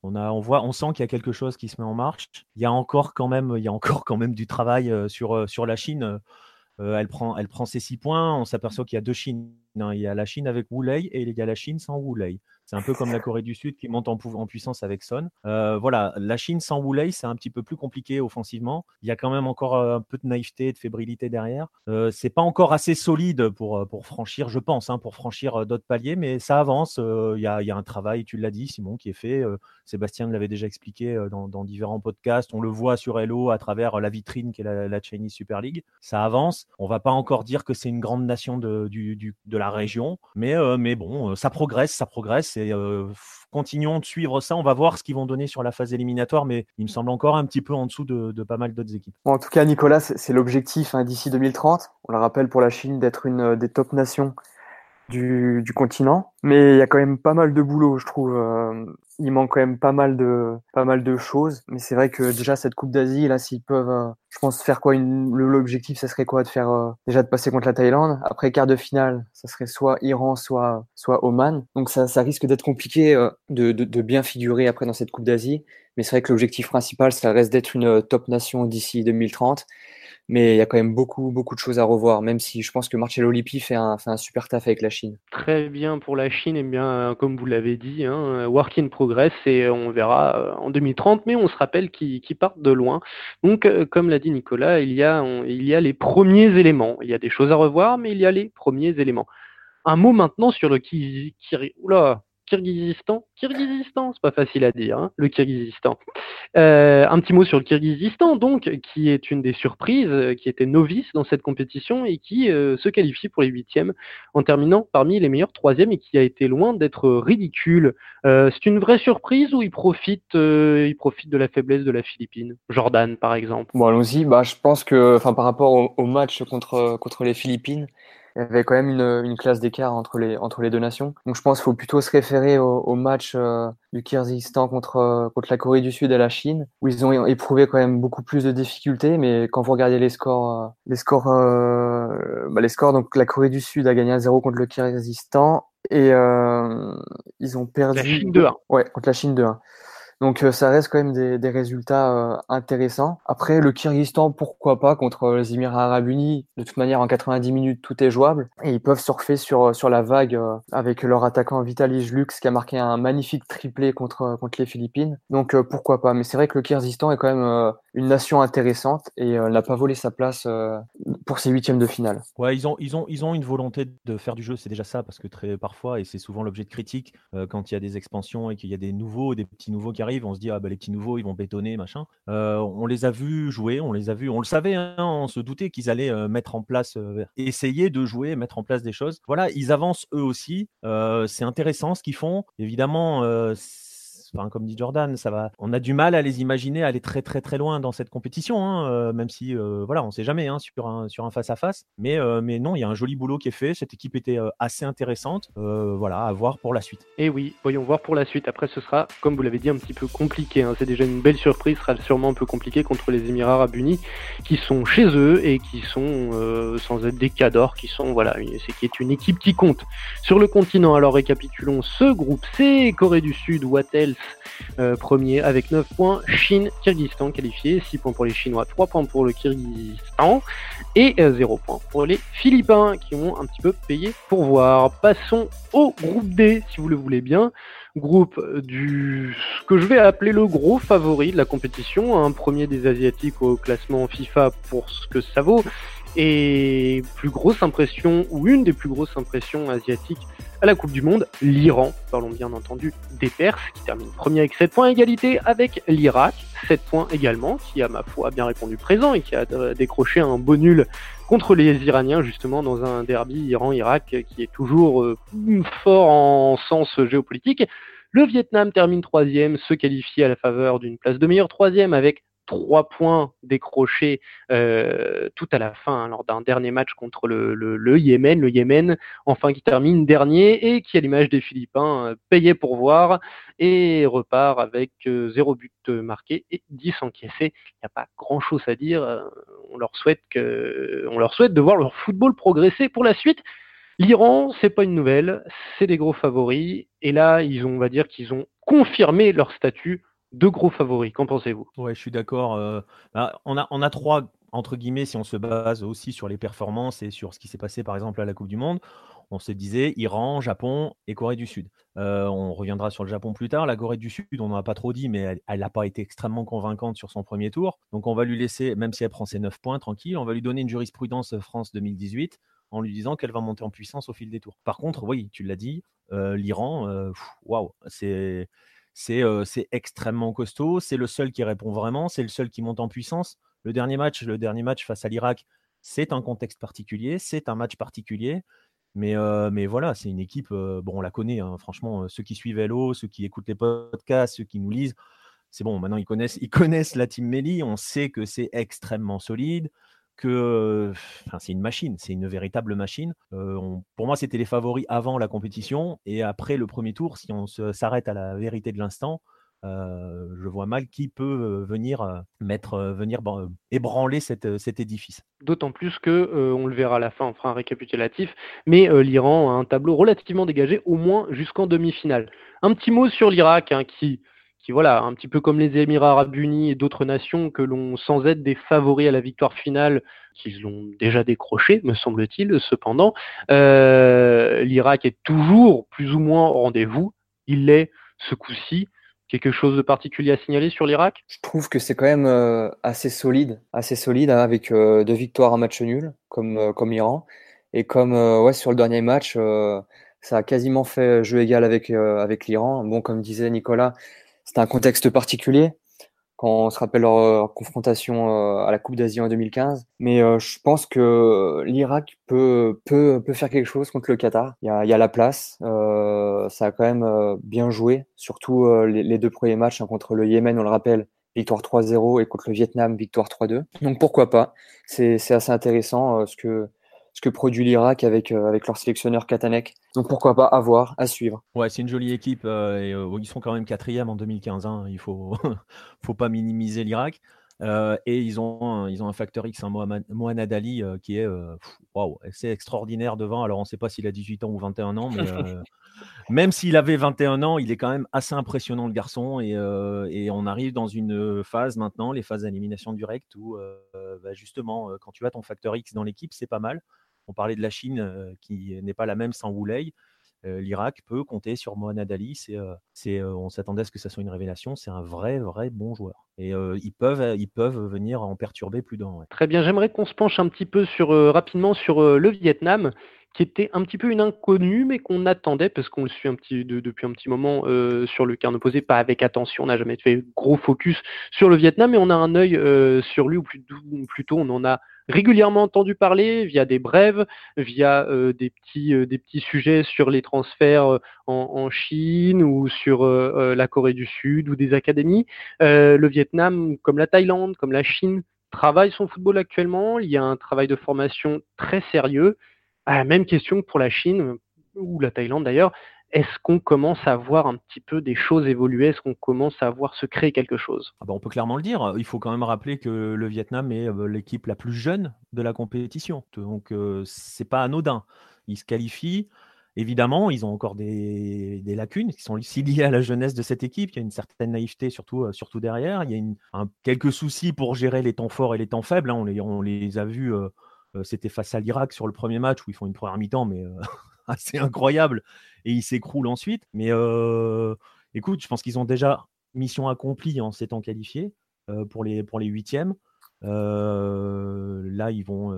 Speaker 2: on, voit, on sent qu'il y a quelque chose qui se met en marche. Il y a encore quand même, il y a encore quand même du travail sur la Chine. Euh, elle, prend, elle prend ses six points. On s'aperçoit qu'il y a deux Chines. Il y a la Chine avec Wu Lei et il y a la Chine sans Wu Lei. C'est un peu comme la Corée du Sud qui monte en, puissance avec Son. Euh, voilà, la Chine sans Wu c'est un petit peu plus compliqué offensivement. Il y a quand même encore euh, un peu de naïveté, de fébrilité derrière. Euh, c'est pas encore assez solide pour, pour franchir, je pense, hein, pour franchir d'autres paliers, mais ça avance. Il y, a, un travail, tu l'as dit, Simon, qui est fait. Sébastien l'avait déjà expliqué dans, différents podcasts. On le voit sur Hello à travers la vitrine qui est la, Chinese Super League. Ça avance. On va pas encore dire que c'est une grande nation de, de la région, mais, mais bon, ça progresse, ça progresse et euh, continuons de suivre ça. On va voir ce qu'ils vont donner sur la phase éliminatoire, mais il me semble encore un petit peu en dessous de, pas mal d'autres équipes.
Speaker 4: en tout cas, Nicolas, c'est l'objectif hein, d'ici 2030. On le rappelle pour la Chine d'être une euh, des top nations du, du, continent. Mais il y a quand même pas mal de boulot, je trouve. Euh, il manque quand même pas mal de pas mal de choses. Mais c'est vrai que déjà cette Coupe d'Asie, là, s'ils peuvent, euh, je pense faire quoi L'objectif, ça serait quoi de faire euh, déjà de passer contre la Thaïlande. Après quart de finale, ça serait soit Iran, soit soit Oman. Donc ça, ça risque d'être compliqué de, de, de, bien figurer après dans cette Coupe d'Asie. Mais c'est vrai que l'objectif principal, ça reste d'être une top nation d'ici 2030 mais il y a quand même beaucoup, beaucoup de choses à revoir, même si je pense que Marcello Lippi fait un, fait un super taf avec la Chine.
Speaker 1: Très bien pour la Chine, et eh bien, comme vous l'avez dit, hein, work in progress, et on verra en 2030, mais on se rappelle qu'ils partent de loin. Donc, comme l'a dit Nicolas, il y, a, il y a les premiers éléments. Il y a des choses à revoir, mais il y a les premiers éléments. Un mot maintenant sur le qui, qui oula, Kirghizistan. Kirghizistan, c'est pas facile à dire, hein, le Kirghizistan. Euh, un petit mot sur le Kirghizistan, donc, qui est une des surprises, euh, qui était novice dans cette compétition et qui euh, se qualifie pour les huitièmes en terminant parmi les meilleurs troisièmes et qui a été loin d'être ridicule. c'est une vraie surprise ou il profite, il profite de la faiblesse de la Philippine? Jordan, par exemple.
Speaker 4: Bon, allons-y. Bah, je pense que, par rapport au, au match contre, contre les Philippines, il y avait quand même une, une classe d'écart entre les, entre les deux nations. Donc je pense qu'il faut plutôt se référer au, au match euh, du Kyrgyzstan contre, euh, contre la Corée du Sud et la Chine, où ils ont éprouvé quand même beaucoup plus de difficultés. Mais quand vous regardez les scores, euh, les scores, bah les scores, donc la Corée du Sud a gagné 1-0 contre le Kyrgyzstan et ils ont perdu. La
Speaker 1: Chine 2-1.
Speaker 4: Ouais, contre la Chine 2-1. Donc euh, ça reste quand même des, résultats euh, intéressants. Après, le Kyrgyzstan, pourquoi pas contre les Émirats Arabes Unis. De toute manière, en 90 minutes, tout est jouable. Et ils peuvent surfer sur, sur la vague euh, avec leur attaquant Vitaly Lux qui a marqué un magnifique triplé contre, contre les Philippines. Donc pourquoi pas. Mais c'est vrai que le Kyrgyzstan est quand même une nation intéressante et n'a pas volé sa place pour ces huitièmes de finale.
Speaker 2: Ouais, ils ont, ils, ont, ils ont une volonté de faire du jeu, c'est déjà ça, parce que très parfois, et c'est souvent l'objet de critique, quand il y a des expansions et qu'il y a des nouveaux, des petits nouveaux qui arrivent, on se dit ah bah, les petits nouveaux ils vont bétonner machin. Euh, on les a vus jouer, on les a vus, on le savait, hein, on se doutait qu'ils allaient euh, mettre en place, euh, essayer de jouer, mettre en place des choses. Voilà, ils avancent eux aussi. c'est intéressant ce qu'ils font. Évidemment comme dit Jordan, ça va. On a du mal à les imaginer aller très très très loin dans cette compétition, hein, euh, même si euh, voilà, on sait jamais hein, sur un face à face. Mais euh, non, il y a un joli boulot qui est fait. Cette équipe était assez intéressante. voilà, à voir pour la suite.
Speaker 1: Et oui, voyons voir pour la suite. Après, ce sera, comme vous l'avez dit, un petit peu compliqué. Hein. C'est déjà une belle surprise, ce sera sûrement un peu compliqué contre les Émirats Arabes Unis, qui sont chez eux et qui sont sans être des cadors, qui sont voilà, c'est qui est une équipe qui compte sur le continent. Alors récapitulons ce groupe C, Corée du Sud, What else euh, premier avec 9 points. Chine, Kyrgyzstan qualifié, 6 points pour les Chinois, 3 points pour le Kyrgyzstan et 0 euh, points pour les Philippins qui ont un petit peu payé pour voir. Passons au groupe D si vous le voulez bien. Groupe du ce que je vais appeler le gros favori de la compétition, un premier des Asiatiques au classement FIFA pour ce que ça vaut. Et plus grosse impression, ou une des plus grosses impressions asiatiques à la Coupe du Monde, l'Iran, parlons bien entendu des Perses, qui termine premier avec 7 points, égalité avec l'Irak, 7 points également, qui à ma foi a bien répondu présent et qui a décroché un beau nul contre les Iraniens, justement, dans un derby Iran-Irak qui est toujours euh, fort en sens géopolitique. Le Vietnam termine troisième, se qualifie à la faveur d'une place de meilleur troisième avec trois points décrochés euh, tout à la fin hein, lors d'un dernier match contre le, le, Yémen, le Yémen enfin qui termine dernier et qui à l'image des Philippins euh, payait pour voir et repart avec euh, zéro but marqué et 10 encaissés. Il n'y a pas grand chose à dire. Euh, on leur souhaite que, on leur souhaite de voir leur football progresser pour la suite. L'Iran, c'est pas une nouvelle, c'est des gros favoris et là ils ont, on va dire qu'ils ont confirmé leur statut deux gros favoris. Qu'en pensez-vous?
Speaker 2: Ouais, je suis d'accord. Euh, bah, on, a, trois, entre guillemets, si on se base aussi sur les performances et sur ce qui s'est passé par exemple à la Coupe du Monde. On se disait Iran, Japon et Corée du Sud. Euh, on reviendra sur le Japon plus tard. La Corée du Sud, on n'en a pas trop dit, mais elle n'a pas été extrêmement convaincante sur son premier tour. Donc on va lui laisser, même si elle prend ses 9 points, tranquille, on va lui donner une jurisprudence France 2018 en lui disant qu'elle va monter en puissance au fil des tours. Par contre, oui, tu l'as dit, euh, l'Iran, waouh, c'est c'est extrêmement costaud. C'est le seul qui répond vraiment. C'est le seul qui monte en puissance. Le dernier match, le dernier match face à l'Irak, c'est un contexte particulier, c'est un match particulier. Mais, voilà, c'est une équipe, bon, on la connaît, hein, franchement, ceux qui suivent Hello, ceux qui écoutent les podcasts, ceux qui nous lisent, c'est bon, maintenant ils connaissent, ils connaissent la team Melly, on sait que c'est extrêmement solide, que c'est une machine, c'est une véritable machine. pour moi, c'était les favoris avant la compétition et après le premier tour. Si on s'arrête à la vérité de l'instant, je vois mal qui peut venir mettre, venir ébranler cet édifice.
Speaker 1: D'autant plus que on le verra à la fin, on fera un récapitulatif. Mais l'Iran a un tableau relativement dégagé, au moins jusqu'en demi-finale. Un petit mot sur l'Irak, hein, qui qui, voilà, un petit peu comme les Émirats arabes unis et d'autres nations que l'on, sans être des favoris à la victoire finale, qu'ils l'ont déjà décroché, me semble-t-il, cependant, euh, l'Irak est toujours plus ou moins au rendez-vous. Il l'est ce coup-ci. Quelque chose de particulier à signaler sur l'Irak?
Speaker 4: Je trouve que c'est quand même euh, assez solide, assez solide hein, avec euh, deux victoires en match nul, comme, comme l'Iran. Et comme ouais, sur le dernier match, ça a quasiment fait jeu égal avec, avec l'Iran. Bon, comme disait Nicolas, c'était un contexte particulier quand on se rappelle leur, confrontation euh, à la Coupe d'Asie en 2015. Mais euh, je pense que l'Irak peut, peut, peut faire quelque chose contre le Qatar. Il y a, la place. Euh, ça a quand même bien joué, surtout les, deux premiers matchs hein, contre le Yémen, on le rappelle, victoire 3-0 et contre le Vietnam, victoire 3-2. Donc pourquoi pas C'est assez intéressant ce que ce que produit l'Irak avec, euh, avec leur sélectionneur Katanek. Donc pourquoi pas à voir, à suivre.
Speaker 2: Ouais, c'est une jolie équipe euh, et euh, ils sont quand même quatrième en 2015. Hein. Il faut <laughs> faut pas minimiser l'Irak. et ils ont, ils ont un facteur X, un Mohamed Ali, qui est waouh, c'est extraordinaire devant. Alors, on ne sait pas s'il a 18 ans ou 21 ans, mais <laughs> même s'il avait 21 ans, il est quand même assez impressionnant, le garçon. Et, et on arrive dans une phase maintenant, les phases d'élimination directe, où bah, justement, quand tu as ton facteur X dans l'équipe, c'est pas mal. On parlait de la Chine euh, qui n'est pas la même sans Wu euh, L'Irak peut compter sur Mohamed Ali. C'est, euh, on s'attendait à ce que ça soit une révélation. C'est un vrai, vrai bon joueur. Et ils, peuvent, ils peuvent venir en perturber plus d'un.
Speaker 1: Très bien. J'aimerais qu'on se penche un petit peu sur, rapidement sur le Vietnam qui était un petit peu une inconnue, mais qu'on attendait, parce qu'on le suit depuis un petit moment sur le carnet opposé, pas avec attention, on n'a jamais fait gros focus sur le Vietnam, mais on a un œil sur lui, ou plutôt on en a régulièrement entendu parler via des brèves, via euh, des, petits, euh, des petits sujets sur les transferts euh, en, Chine ou sur la Corée du Sud ou des académies. le Vietnam, comme la Thaïlande, comme la Chine, travaille son football actuellement. Il y a un travail de formation très sérieux. même question que pour la Chine ou la Thaïlande d'ailleurs est-ce qu'on commence à voir un petit peu des choses évoluer? Est-ce qu'on commence à voir se créer quelque chose?
Speaker 2: Ah bah, On peut clairement le dire. Il faut quand même rappeler que le Vietnam est euh, l'équipe la plus jeune de la compétition. Donc, euh, c'est pas anodin. Ils se qualifient. Évidemment, ils ont encore des, lacunes qui sont aussi <laughs> liées à la jeunesse de cette équipe. Il y a une certaine naïveté, surtout, euh, derrière. Il y a quelques soucis pour gérer les temps forts et les temps faibles. Hein. On, les, on, les, a vus. C'était face à l'Irak sur le premier match où ils font une première mi-temps, mais <laughs> assez incroyable et ils s'écroulent ensuite. Mais euh, écoute, je pense qu'ils ont déjà mission accomplie en s'étant qualifiés euh, pour, les, pour les huitièmes. Euh, là, ils vont,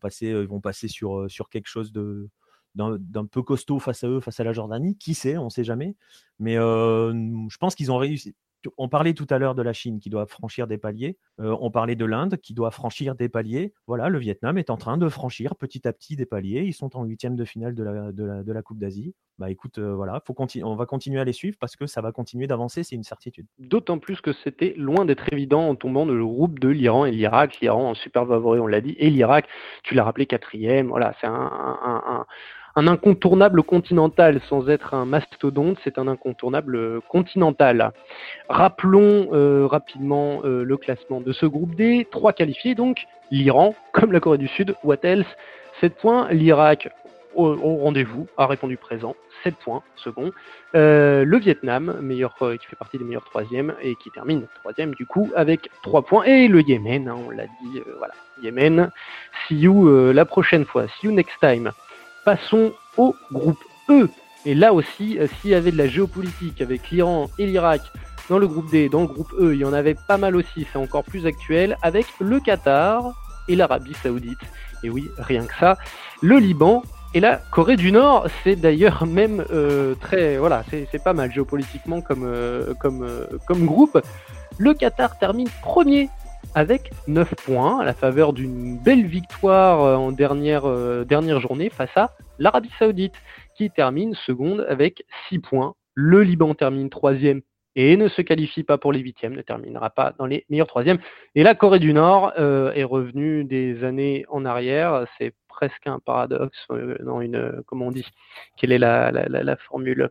Speaker 2: passer, ils vont passer sur, quelque chose d'un peu costaud face à eux, face à la Jordanie. Qui sait, on ne sait jamais. Mais je pense qu'ils ont réussi on parlait tout à l'heure de la Chine qui doit franchir des paliers. Euh, on parlait de l'Inde qui doit franchir des paliers. Voilà, le Vietnam est en train de franchir petit à petit des paliers. Ils sont en huitième de finale de la, Coupe d'Asie. Bah écoute, euh, voilà, on va continuer à les suivre parce que ça va continuer d'avancer, c'est une certitude.
Speaker 1: D'autant plus que c'était loin d'être évident en tombant de le groupe de l'Iran et l'Irak. L'Iran en super favori, on l'a dit, et l'Irak, tu l'as rappelé, quatrième. Voilà, c'est un incontournable continental sans être un mastodonte, c'est un incontournable continental. Rappelons euh, rapidement euh, le classement de ce groupe D. Trois qualifiés donc, l'Iran, comme la Corée du Sud, what else? 7 points, l'Irak au, rendez-vous, a répondu présent, 7 points, second. Euh, le Vietnam, meilleur, qui fait partie des meilleurs troisièmes et qui termine troisième du coup avec 3 points. Et le Yémen, hein, on l'a dit, voilà, Yémen. See you la prochaine fois, see you next time. Passons au groupe E. Et là aussi, euh, s'il y avait de la géopolitique avec l'Iran et l'Irak dans le groupe D, dans le groupe E, il y en avait pas mal aussi, c'est encore plus actuel, avec le Qatar et l'Arabie Saoudite. Et oui, rien que ça. Le Liban et la Corée du Nord, c'est d'ailleurs <laughs> même euh, très, voilà, c'est pas mal géopolitiquement comme, euh, comme, comme groupe. Le Qatar termine premier avec 9 points à la faveur d'une belle victoire euh, en dernière, euh, dernière journée face à l'Arabie Saoudite qui termine seconde avec 6 points. Le Liban termine troisième et ne se qualifie pas pour les huitièmes, ne terminera pas dans les meilleurs troisièmes. Et la Corée du Nord euh, est revenue des années en arrière. C'est presque un paradoxe, dans une, comment on dit, quelle est la, la, la, formule?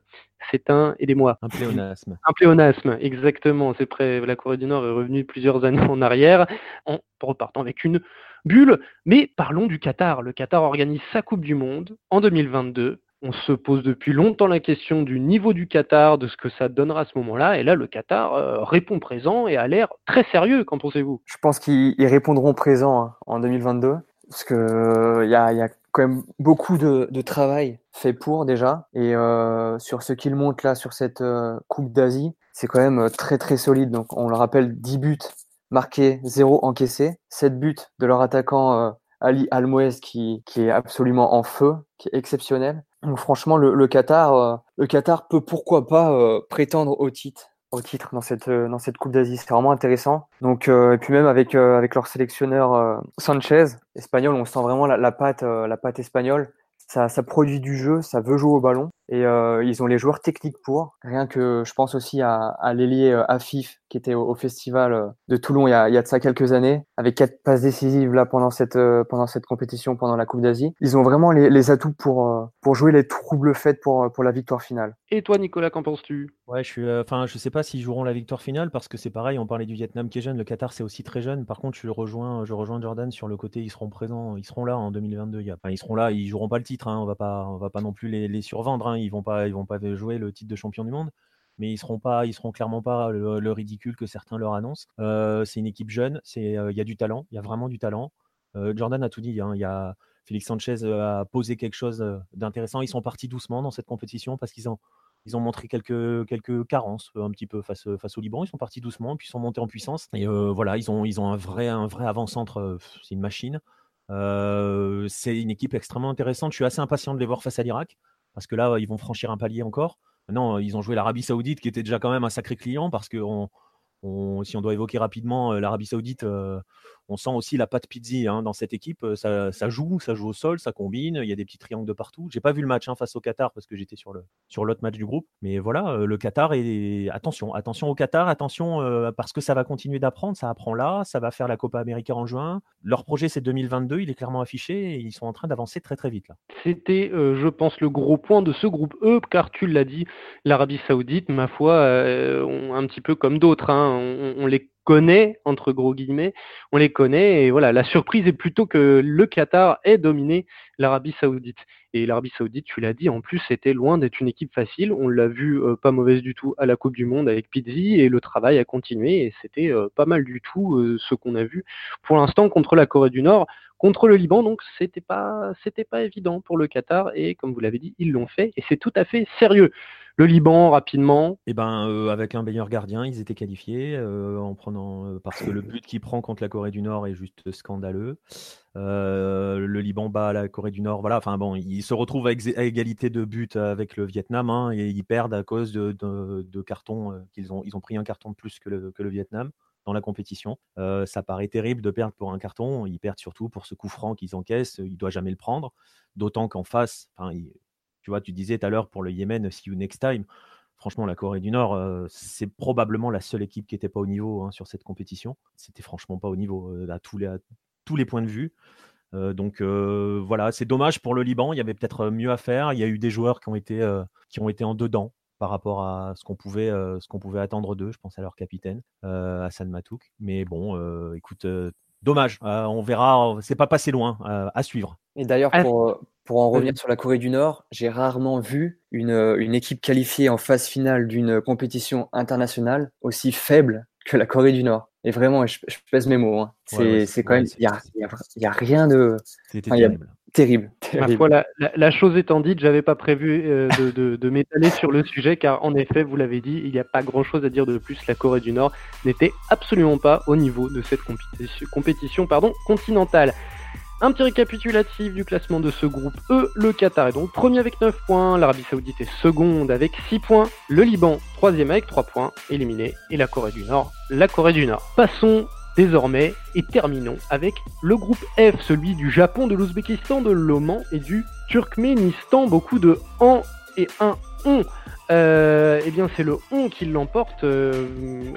Speaker 1: C'est un, aidez-moi.
Speaker 2: Un pléonasme.
Speaker 1: Un pléonasme, exactement. C'est près, la Corée du Nord est revenue plusieurs années en arrière, en repartant avec une bulle. Mais parlons du Qatar. Le Qatar organise sa Coupe du Monde en 2022 On se pose depuis longtemps la question du niveau du Qatar, de ce que ça donnera à ce moment-là. Et là, le Qatar euh, répond présent et a l'air très sérieux. Qu'en pensez-vous?
Speaker 4: Je pense qu'ils répondront présent hein, en 2022. Parce qu'il euh, y, a, y, a, quand même beaucoup de, de travail fait pour déjà. Et euh, sur ce qu'ils montrent là, sur cette euh, Coupe d'Asie, c'est quand même très très solide. Donc on le rappelle, 10 buts marqués, 0 encaissés, 7 buts de leur attaquant Ali Almoez qui, qui est absolument en feu, qui est exceptionnel. Donc franchement, le, le Qatar, le Qatar peut pourquoi pas prétendre au titre au titre dans cette euh, dans cette Coupe d'Asie. C'est vraiment intéressant. Donc euh, et puis même avec euh, avec leur sélectionneur Sanchez espagnol, on sent vraiment la, la patte la patte espagnole. Ça, ça produit du jeu, ça veut jouer au ballon et ils ont les joueurs techniques pour. Rien que je pense aussi à, à l'ailier Afif qui était au, festival euh, de Toulon il y, a, il y, a, de ça quelques années, avec quatre passes décisives là pendant cette euh, pendant cette compétition, pendant la Coupe d'Asie. Ils ont vraiment les, les atouts pour euh, pour jouer les troubles faits pour pour la victoire finale.
Speaker 1: Et toi, Nicolas, qu'en penses-tu?
Speaker 2: Ouais, je suis, enfin, je sais pas s'ils joueront la victoire finale parce que c'est pareil. On parlait du Vietnam qui est jeune, le Qatar c'est aussi très jeune. Par contre, je rejoins, je rejoins Jordan sur le côté, ils seront présents, ils seront là en 2022. Enfin, ils seront là, ils joueront pas le titre. Hein, on va pas, on va pas non plus les, les survendre. Hein, ils vont pas, ils vont pas jouer le titre de champion du monde mais ils seront pas, ils seront clairement pas le, ridicule que certains leur annoncent. Euh, c'est une équipe jeune, c'est, euh, il y a du talent, il y a vraiment du talent. Euh, Jordan a tout dit, hein, il y a Félix Sanchez a posé quelque chose d'intéressant. Ils sont partis doucement dans cette compétition parce qu'ils ont, ils ont montré quelques, quelques carences un petit peu face, face au Liban. Ils sont partis doucement, puis ils sont montés en puissance. Et voilà, ils ont, ils ont un vrai, un vrai avant-centre. c'est une machine. c'est une équipe extrêmement intéressante. Je suis assez impatient de les voir face à l'Irak parce que là, ils vont franchir un palier encore. Non, ils ont joué l'Arabie Saoudite, qui était déjà quand même un sacré client, parce que si on doit évoquer rapidement euh, l'Arabie Saoudite, euh, on sent aussi la patte Pizzi hein, dans cette équipe. Euh, ça, joue, ça joue au sol, ça combine. Il y a des petits triangles de partout. J'ai pas vu le match hein, face au Qatar parce que j'étais sur l'autre match du groupe. Mais voilà, le Qatar attention, attention au Qatar, attention parce que ça va continuer d'apprendre. Ça apprend là, ça va faire la Copa América en juin. Leur projet c'est 2022, il est clairement affiché et ils sont en train d'avancer très très vite là.
Speaker 1: C'était, je pense, le gros point de ce groupe E, car tu l'as dit, l'Arabie Saoudite, ma foi, un petit peu comme d'autres, hein, on, les connaît, entre gros guillemets, on les connaît. Et voilà, la surprise est plutôt que le Qatar ait dominé l'Arabie Saoudite. Et l'Arabie Saoudite, tu l'as dit, en plus, c'était loin d'être une équipe facile. On l'a vu euh, pas mauvaise du tout à la Coupe du Monde avec Pizzi et le travail a continué. Et c'était euh, pas mal du tout euh, ce qu'on a vu pour l'instant contre la Corée du Nord contre le Liban. Donc c'était pas pas évident pour le Qatar et comme vous l'avez dit, ils l'ont fait et c'est tout à fait sérieux. Le Liban, rapidement.
Speaker 2: Eh ben, avec un meilleur gardien, ils étaient qualifiés en prenant parce que le but qu'il prend contre la Corée du Nord est juste scandaleux. Le Liban bat la Corée du Nord. Voilà. Enfin bon, ils se retrouvent à, égalité de buts avec le Vietnam hein, et ils perdent à cause de, cartons qu'ils ont. Ils ont pris un carton de plus que le, Vietnam dans la compétition. ça paraît terrible de perdre pour un carton. Ils perdent surtout pour ce coup franc qu'ils encaissent. Ils ne doivent jamais le prendre. D'autant qu'en face, tu vois, tu disais tout à l'heure pour le Yémen, see you next time. Franchement, la Corée du Nord, euh, c'est probablement la seule équipe qui n'était pas au niveau hein, sur cette compétition. C'était franchement pas au niveau euh, à, tous les, tous les points de vue. Euh, donc voilà, c'est dommage pour le Liban. Il y avait peut-être mieux à faire. Il y a eu des joueurs qui ont été, qui ont été en dedans par rapport à ce qu'on pouvait, ce qu'on pouvait attendre d'eux. Je pense à leur capitaine, Hassan Matouk. Mais bon, écoute, dommage. on verra. C'est pas passé loin. à suivre.
Speaker 4: Et d'ailleurs, pour, pour en revenir sur la Corée du Nord, j'ai rarement vu une, une, équipe qualifiée en phase finale d'une compétition internationale aussi faible que la Corée du Nord. Et vraiment, je, pèse mes mots. Hein. C'est quand même, il n'y a, y a, rien de.
Speaker 2: C'était terrible.
Speaker 4: Terrible.
Speaker 1: la, la, chose étant dite, j'avais pas prévu euh, de, de, de m'étaler sur le sujet, car en effet, vous l'avez dit, il n'y a pas grand chose à dire de plus. La Corée du Nord n'était absolument pas au niveau de cette compétition, compétition pardon, continentale. Un petit récapitulatif du classement de ce groupe E. Le Qatar est donc premier avec 9 points, l'Arabie Saoudite est seconde avec 6 points, le Liban troisième avec 3 points, éliminé, et la Corée du Nord, la Corée du Nord. Passons désormais et terminons avec le groupe F, celui du Japon, de l'Ouzbékistan, de l'Oman et du Turkménistan. Beaucoup de en et un on euh, eh bien c'est le on qui l'emporte, euh,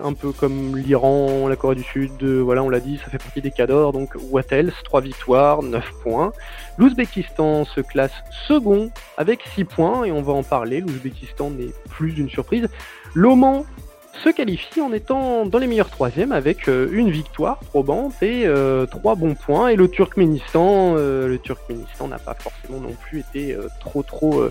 Speaker 1: un peu comme l'Iran, la Corée du Sud, euh, voilà on l'a dit, ça fait partie des cadors, donc what else? 3 victoires, 9 points. L'Ouzbékistan se classe second avec 6 points, et on va en parler, l'Ouzbékistan n'est plus une surprise. L'Oman se qualifie en étant dans les meilleurs troisièmes avec une victoire probante et trois bons points. Et le Turkménistan, le Turkménistan n'a pas forcément non plus été trop trop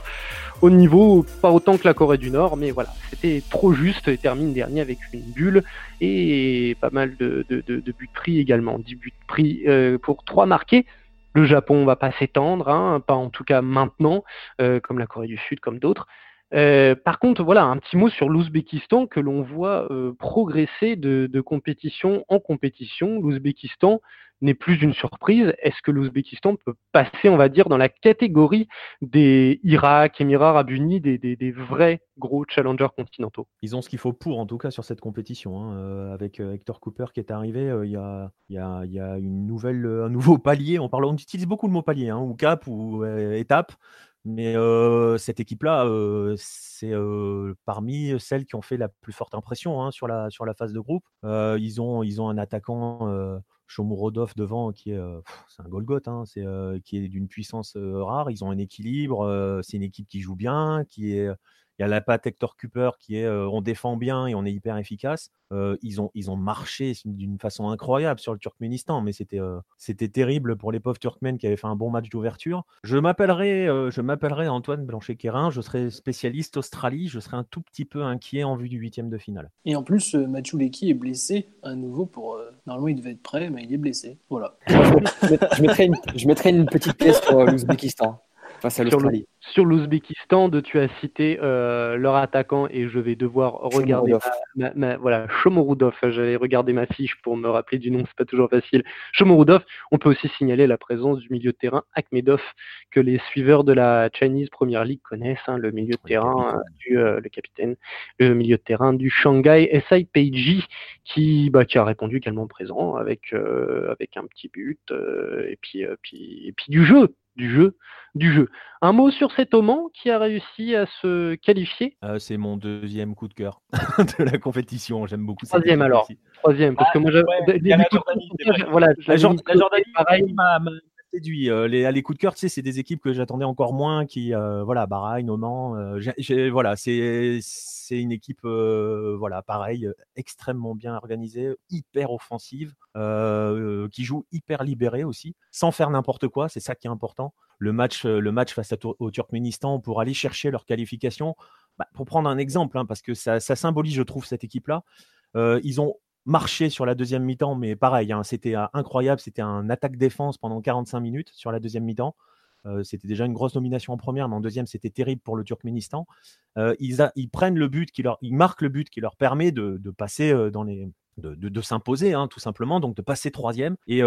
Speaker 1: au niveau, pas autant que la Corée du Nord, mais voilà, c'était trop juste et termine dernier avec une bulle et pas mal de, buts pris également, 10 buts pris pour trois marqués. Le Japon va pas s'étendre, hein, pas en tout cas maintenant, comme la Corée du Sud, comme d'autres. Euh, par contre, voilà, un petit mot sur l'Ouzbékistan que l'on voit euh, progresser de, compétition en compétition. L'Ouzbékistan n'est plus une surprise. Est-ce que l'Ouzbékistan peut passer, on va dire, dans la catégorie des Irak, Émirats Arabes Unis, des, vrais gros challengers continentaux?
Speaker 2: Ils ont ce qu'il faut pour, en tout cas, sur cette compétition. Hein. Euh, avec Hector Cooper qui est arrivé, il y, a, une nouvelle, un nouveau palier. On, parle, on utilise beaucoup le mot palier, hein, ou cap, ou étape. Mais cette équipe-là, c'est parmi celles qui ont fait la plus forte impression hein, sur, la, sur la phase de groupe. ils, ont, ils ont un attaquant, Shomurodov, devant, qui est, c'est un Golgoth, hein, c'est, qui est d'une puissance rare. Ils ont un équilibre, c'est une équipe qui joue bien, qui est il y a la patte Hector Cooper qui est on défend bien et on est hyper efficace. ils, ont, ils ont marché d'une façon incroyable sur le Turkménistan, mais c'était c'était terrible pour les pauvres Turkmènes qui avaient fait un bon match d'ouverture. Je m'appellerai je m'appellerai Antoine Blanchet-Quérin, je serai spécialiste Australie, je serai un tout petit peu inquiet en vue du huitième de finale.
Speaker 3: Et en plus, Mathieu Lecky est blessé à nouveau pour. normalement, il devait être prêt, mais il est blessé. Voilà. <laughs>
Speaker 4: je, mettrai une, je mettrai une petite pièce pour l'Ouzbékistan
Speaker 1: sur l'Ouzbékistan, tu as cité euh, leur attaquant et je vais devoir regarder ma, voilà Shomorudov. J'avais regardé ma fiche pour me rappeler du nom, c'est pas toujours facile. Shomorudov. On peut aussi signaler la présence du milieu de terrain Akhmedov que les suiveurs de la Chinese Premier League connaissent, hein, le milieu de terrain euh, du euh, le capitaine, le milieu de terrain du Shanghai SIPG qui bah, qui a répondu également présent avec avec un petit but et puis puis et puis du jeu du jeu, du jeu. Un mot sur cet Oman qui a réussi à se qualifier?
Speaker 2: Euh, C'est mon deuxième coup de cœur <laughs> de la compétition. J'aime beaucoup.
Speaker 1: Troisième alors. Troisième, parce que moi, la
Speaker 2: Jordanie, pareil. m'a séduit. Euh, les, les coups de cœur, c'est des équipes que j'attendais encore moins, qui, euh, voilà, Bahreïn, Oman. voilà, c'est une équipe, voilà, pareil, extrêmmement bien organisée, hyper offensive, qui joue hyper libérée aussi, sans faire n'importe quoi. C'est ça qui est important. Le match, le match face au Turkménistan pour aller chercher leur qualification. Bah, pour prendre un exemple, hein, parce que ça, symbolise, je trouve, cette équipe-là. ils ont marché sur la deuxième mi-temps, mais pareil, hein, c'était incroyable. C'était un attaque-défense pendant 45 minutes sur la deuxième mi-temps. Euh, c'était déjà une grosse nomination en première, mais en deuxième, c'était terrible pour le Turkménistan. Euh, ils, prennent le but, qui leur, ils marquent le but qui leur permet de, passer euh, dans les, de, s'imposer, hein, tout simplement, donc de passer troisième. Et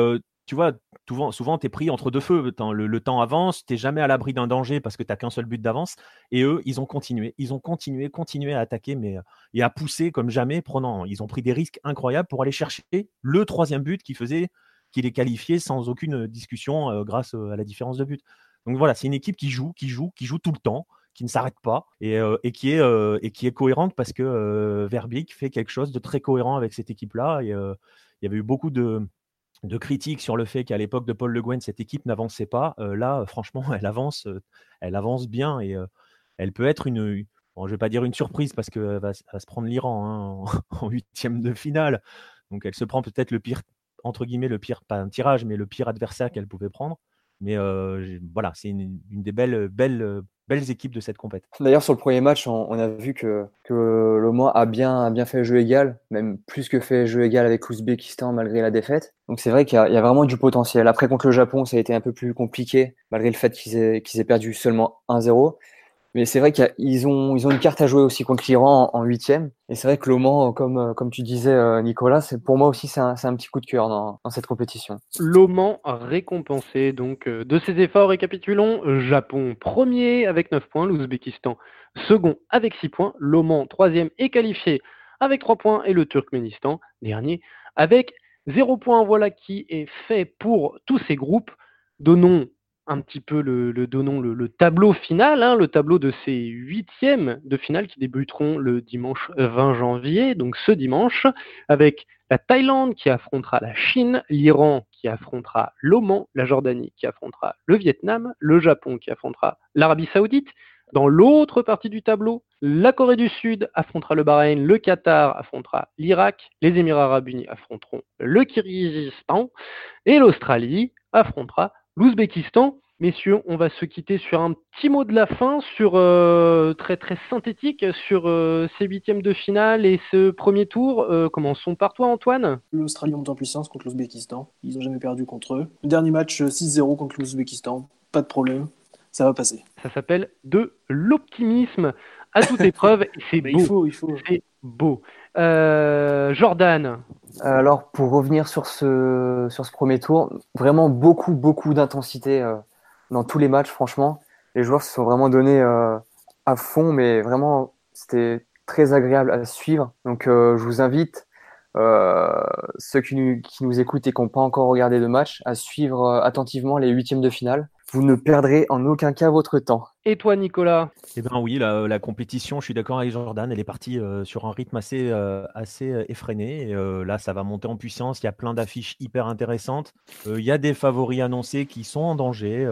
Speaker 2: tu vois, souvent, souvent tu es pris entre deux feux. Le, temps avance, tu n'es jamais à l'abri d'un danger parce que tu n'as qu'un seul but d'avance. Et eux, ils ont continué, ils ont continué, continué à attaquer mais, et à pousser comme jamais. Prenant, ils ont pris des risques incroyables pour aller chercher le troisième but qui faisait qui les qualifiait sans aucune discussion grâce à la différence de but. Donc voilà, c'est une équipe qui joue, qui joue, qui joue tout le temps, qui ne s'arrête pas et, euh, qui est, euh, et qui est cohérente parce que euh, Verbeek fait quelque chose de très cohérent avec cette équipe-là. il y avait eu beaucoup de, critiques sur le fait qu'à l'époque de Paul Le Guen, cette équipe n'avançait pas. là, franchement, <laughs> elle avance, elle avance bien et elle peut être une, je vais pas dire une surprise parce qu'elle va, se prendre l'Iran hein, <laughs> en huitième de finale. Donc elle se prend peut-être le pire, entre guillemets, le pire, pas un tirage, mais le pire adversaire qu'elle pouvait prendre. Mais voilà, c'est une, des belles, belles, belles équipes de cette compétition.
Speaker 4: D'ailleurs, sur le premier match, on, a vu que, que le Mans a bien, bien fait jeu égal, même plus que fait jeu égal avec l'Ouzbékistan malgré la défaite. Donc c'est vrai qu'il y, a vraiment du potentiel. Après, contre le Japon, ça a été un peu plus compliqué, malgré le fait qu'ils aient, qu'ils aient perdu seulement 1-0. Mais c'est vrai qu'ils ont, ils ont une carte à jouer aussi contre l'Iran en huitième. Et c'est vrai que l'Oman, comme, euh, comme tu disais, euh, Nicolas, c'est, pour moi aussi, c'est un, un, petit coup de cœur dans, dans cette compétition.
Speaker 1: L'Oman récompensé donc euh, de ses efforts. Récapitulons. Japon premier avec 9 points. L'Ouzbékistan second avec 6 points. L'Oman troisième est qualifié avec 3 points. Et le Turkménistan dernier avec 0 points. Voilà qui est fait pour tous ces groupes. Donnons un petit peu le, le donnons le, tableau final, hein, le tableau de ces huitièmes de finale qui débuteront le dimanche 20 janvier, donc ce dimanche, avec la Thaïlande qui affrontera la Chine, l'Iran qui affrontera l'Oman, la Jordanie qui affrontera le Vietnam, le Japon qui affrontera l'Arabie Saoudite, Dans l'autre partie du tableau, la Corée du Sud affrontera le Bahreïn, le Qatar affrontera l'Irak, les Émirats arabes unis affronteront le Kyrgyzstan et l'Australie affrontera l'Ouzbékistan. Messieurs, on va se quitter sur un petit mot de la fin, sur euh, très très synthétique, sur euh, ces huitièmes de finale et ce premier tour. Euh, commençons par toi, Antoine.
Speaker 3: L'Australie monte en puissance contre l'Ouzbékistan. Ils n'ont jamais perdu contre eux. Le dernier match 6-0 contre l'Ouzbékistan. Pas de problème. Ça va passer.
Speaker 1: Ça s'appelle de l'optimisme à toute <laughs> épreuve. c'est beau.
Speaker 3: Il faut, il faut.
Speaker 1: C'est beau. Jordan.
Speaker 4: Alors, pour revenir sur ce, premier tour, vraiment beaucoup, beaucoup d'intensité dans tous les matchs, franchement. Les joueurs se sont vraiment donnés euh, à fond, mais vraiment, c'était très agréable à suivre. Donc, euh, je vous invite, euh, ceux qui nous, qui nous, écoutent et qui n'ont pas encore regardé de match, à suivre attentivement les huitièmes de finale. Vous ne perdrez en aucun cas votre temps.
Speaker 1: Et toi, Nicolas
Speaker 2: Eh bien oui, la, compétition, je suis d'accord avec Jordan, elle est partie euh, sur un rythme assez, euh, assez euh, effréné. Et, là, ça va monter en puissance. Il y a plein d'affiches hyper intéressantes. il y a des favoris annoncés qui sont en danger,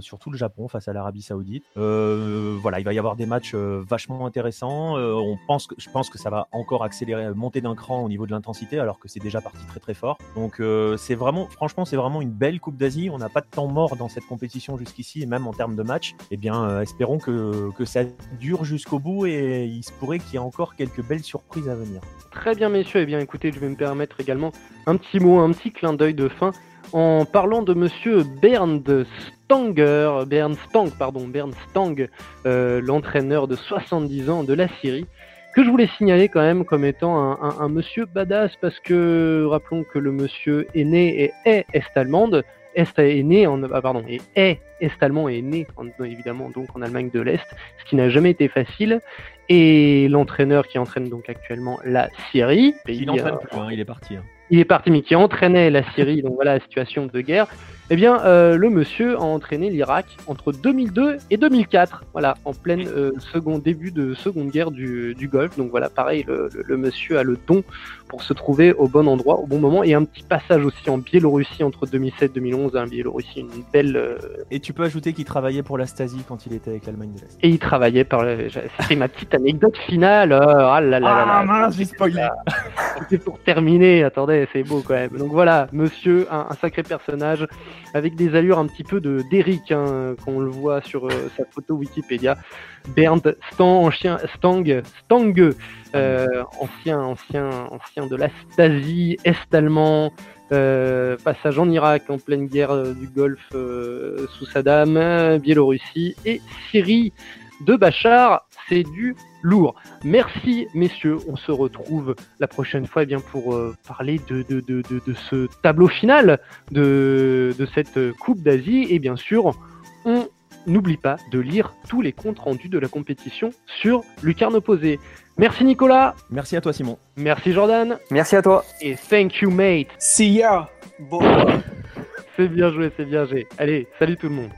Speaker 2: surtout le Japon face à l'Arabie Saoudite. voilà, il va y avoir des matchs vachement intéressants. on pense je pense que ça va encore accélérer, monter d'un cran au niveau de l'intensité, alors que c'est déjà parti très très fort. Donc c'est vraiment, franchement, c'est vraiment une belle Coupe d'Asie. On n'a pas de temps mort dans cette compétition jusqu'ici, et même en termes de matchs. Eh bien, espérons que, que, ça dure jusqu'au bout et il se pourrait qu'il y ait encore quelques belles surprises à venir.
Speaker 1: Très bien messieurs, eh bien écoutez, je vais me permettre également un petit mot, un petit clin d'œil de fin en parlant de monsieur Bernd Stanger, Bernd Stang, pardon, Bernd Stang, euh, l'entraîneur de 70 ans de la Syrie, que je voulais signaler quand même comme étant un, un monsieur badass parce que rappelons que le monsieur est né et est est-allemande, est est né en ah, pardon et est est-allemand est né évidemment donc en Allemagne de l'Est, ce qui n'a jamais été facile. Et l'entraîneur qui entraîne donc actuellement la Syrie,
Speaker 2: il n'entraîne plus, hein, il est parti. Hein.
Speaker 1: Il est parti, mais qui entraînait la Syrie, donc voilà la situation de guerre. Eh bien, euh, le monsieur a entraîné l'Irak entre 2002 et 2004, voilà, en pleine euh, second début de seconde guerre du, du Golfe. Donc voilà, pareil, le, le, monsieur a le don pour se trouver au bon endroit, au bon moment. Et un petit passage aussi en Biélorussie entre 2007 et 2011. Hein, Biélorussie, une belle. Euh,
Speaker 2: et tu peux ajouter qu'il travaillait pour la Stasi quand il était avec l'Allemagne de l'Est.
Speaker 1: Et il travaillait par. C'était ma petite anecdote finale. Oh, ah là là
Speaker 2: ah mince, j'ai spoilé.
Speaker 1: C'était pour terminer. Attendez, c'est beau quand même. Donc voilà, monsieur, un, un sacré personnage avec des allures un petit peu de d'Eric, hein, qu'on le voit sur euh, sa photo Wikipédia. Bernd Stang, Stang, Stang euh, ancien, ancien, ancien de la Stasi, est-allemand, euh, passage en Irak en pleine guerre du Golfe sous Saddam, Biélorussie et Syrie de Bachar. C'est du lourd. Merci messieurs, on se retrouve la prochaine fois eh pour euh, parler de, de, de, de, ce tableau final de, cette Coupe d'Asie et bien sûr on n'oublie pas de lire tous les comptes rendus de la compétition sur Lucarne Opposé. Merci Nicolas.
Speaker 2: Merci à toi Simon.
Speaker 1: Merci Jordan.
Speaker 4: Merci à toi.
Speaker 1: Et thank you mate.
Speaker 3: See ya. Bon.
Speaker 1: c'est bien joué, c'est bien joué. Allez, salut tout le monde.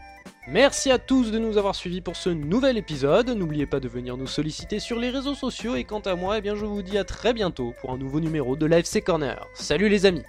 Speaker 5: Merci à tous de nous avoir suivis pour ce nouvel épisode. N'oubliez pas de venir nous solliciter sur les réseaux sociaux et quant à moi, eh bien je vous dis à très bientôt pour un nouveau numéro de l'AFC Corner. Salut les amis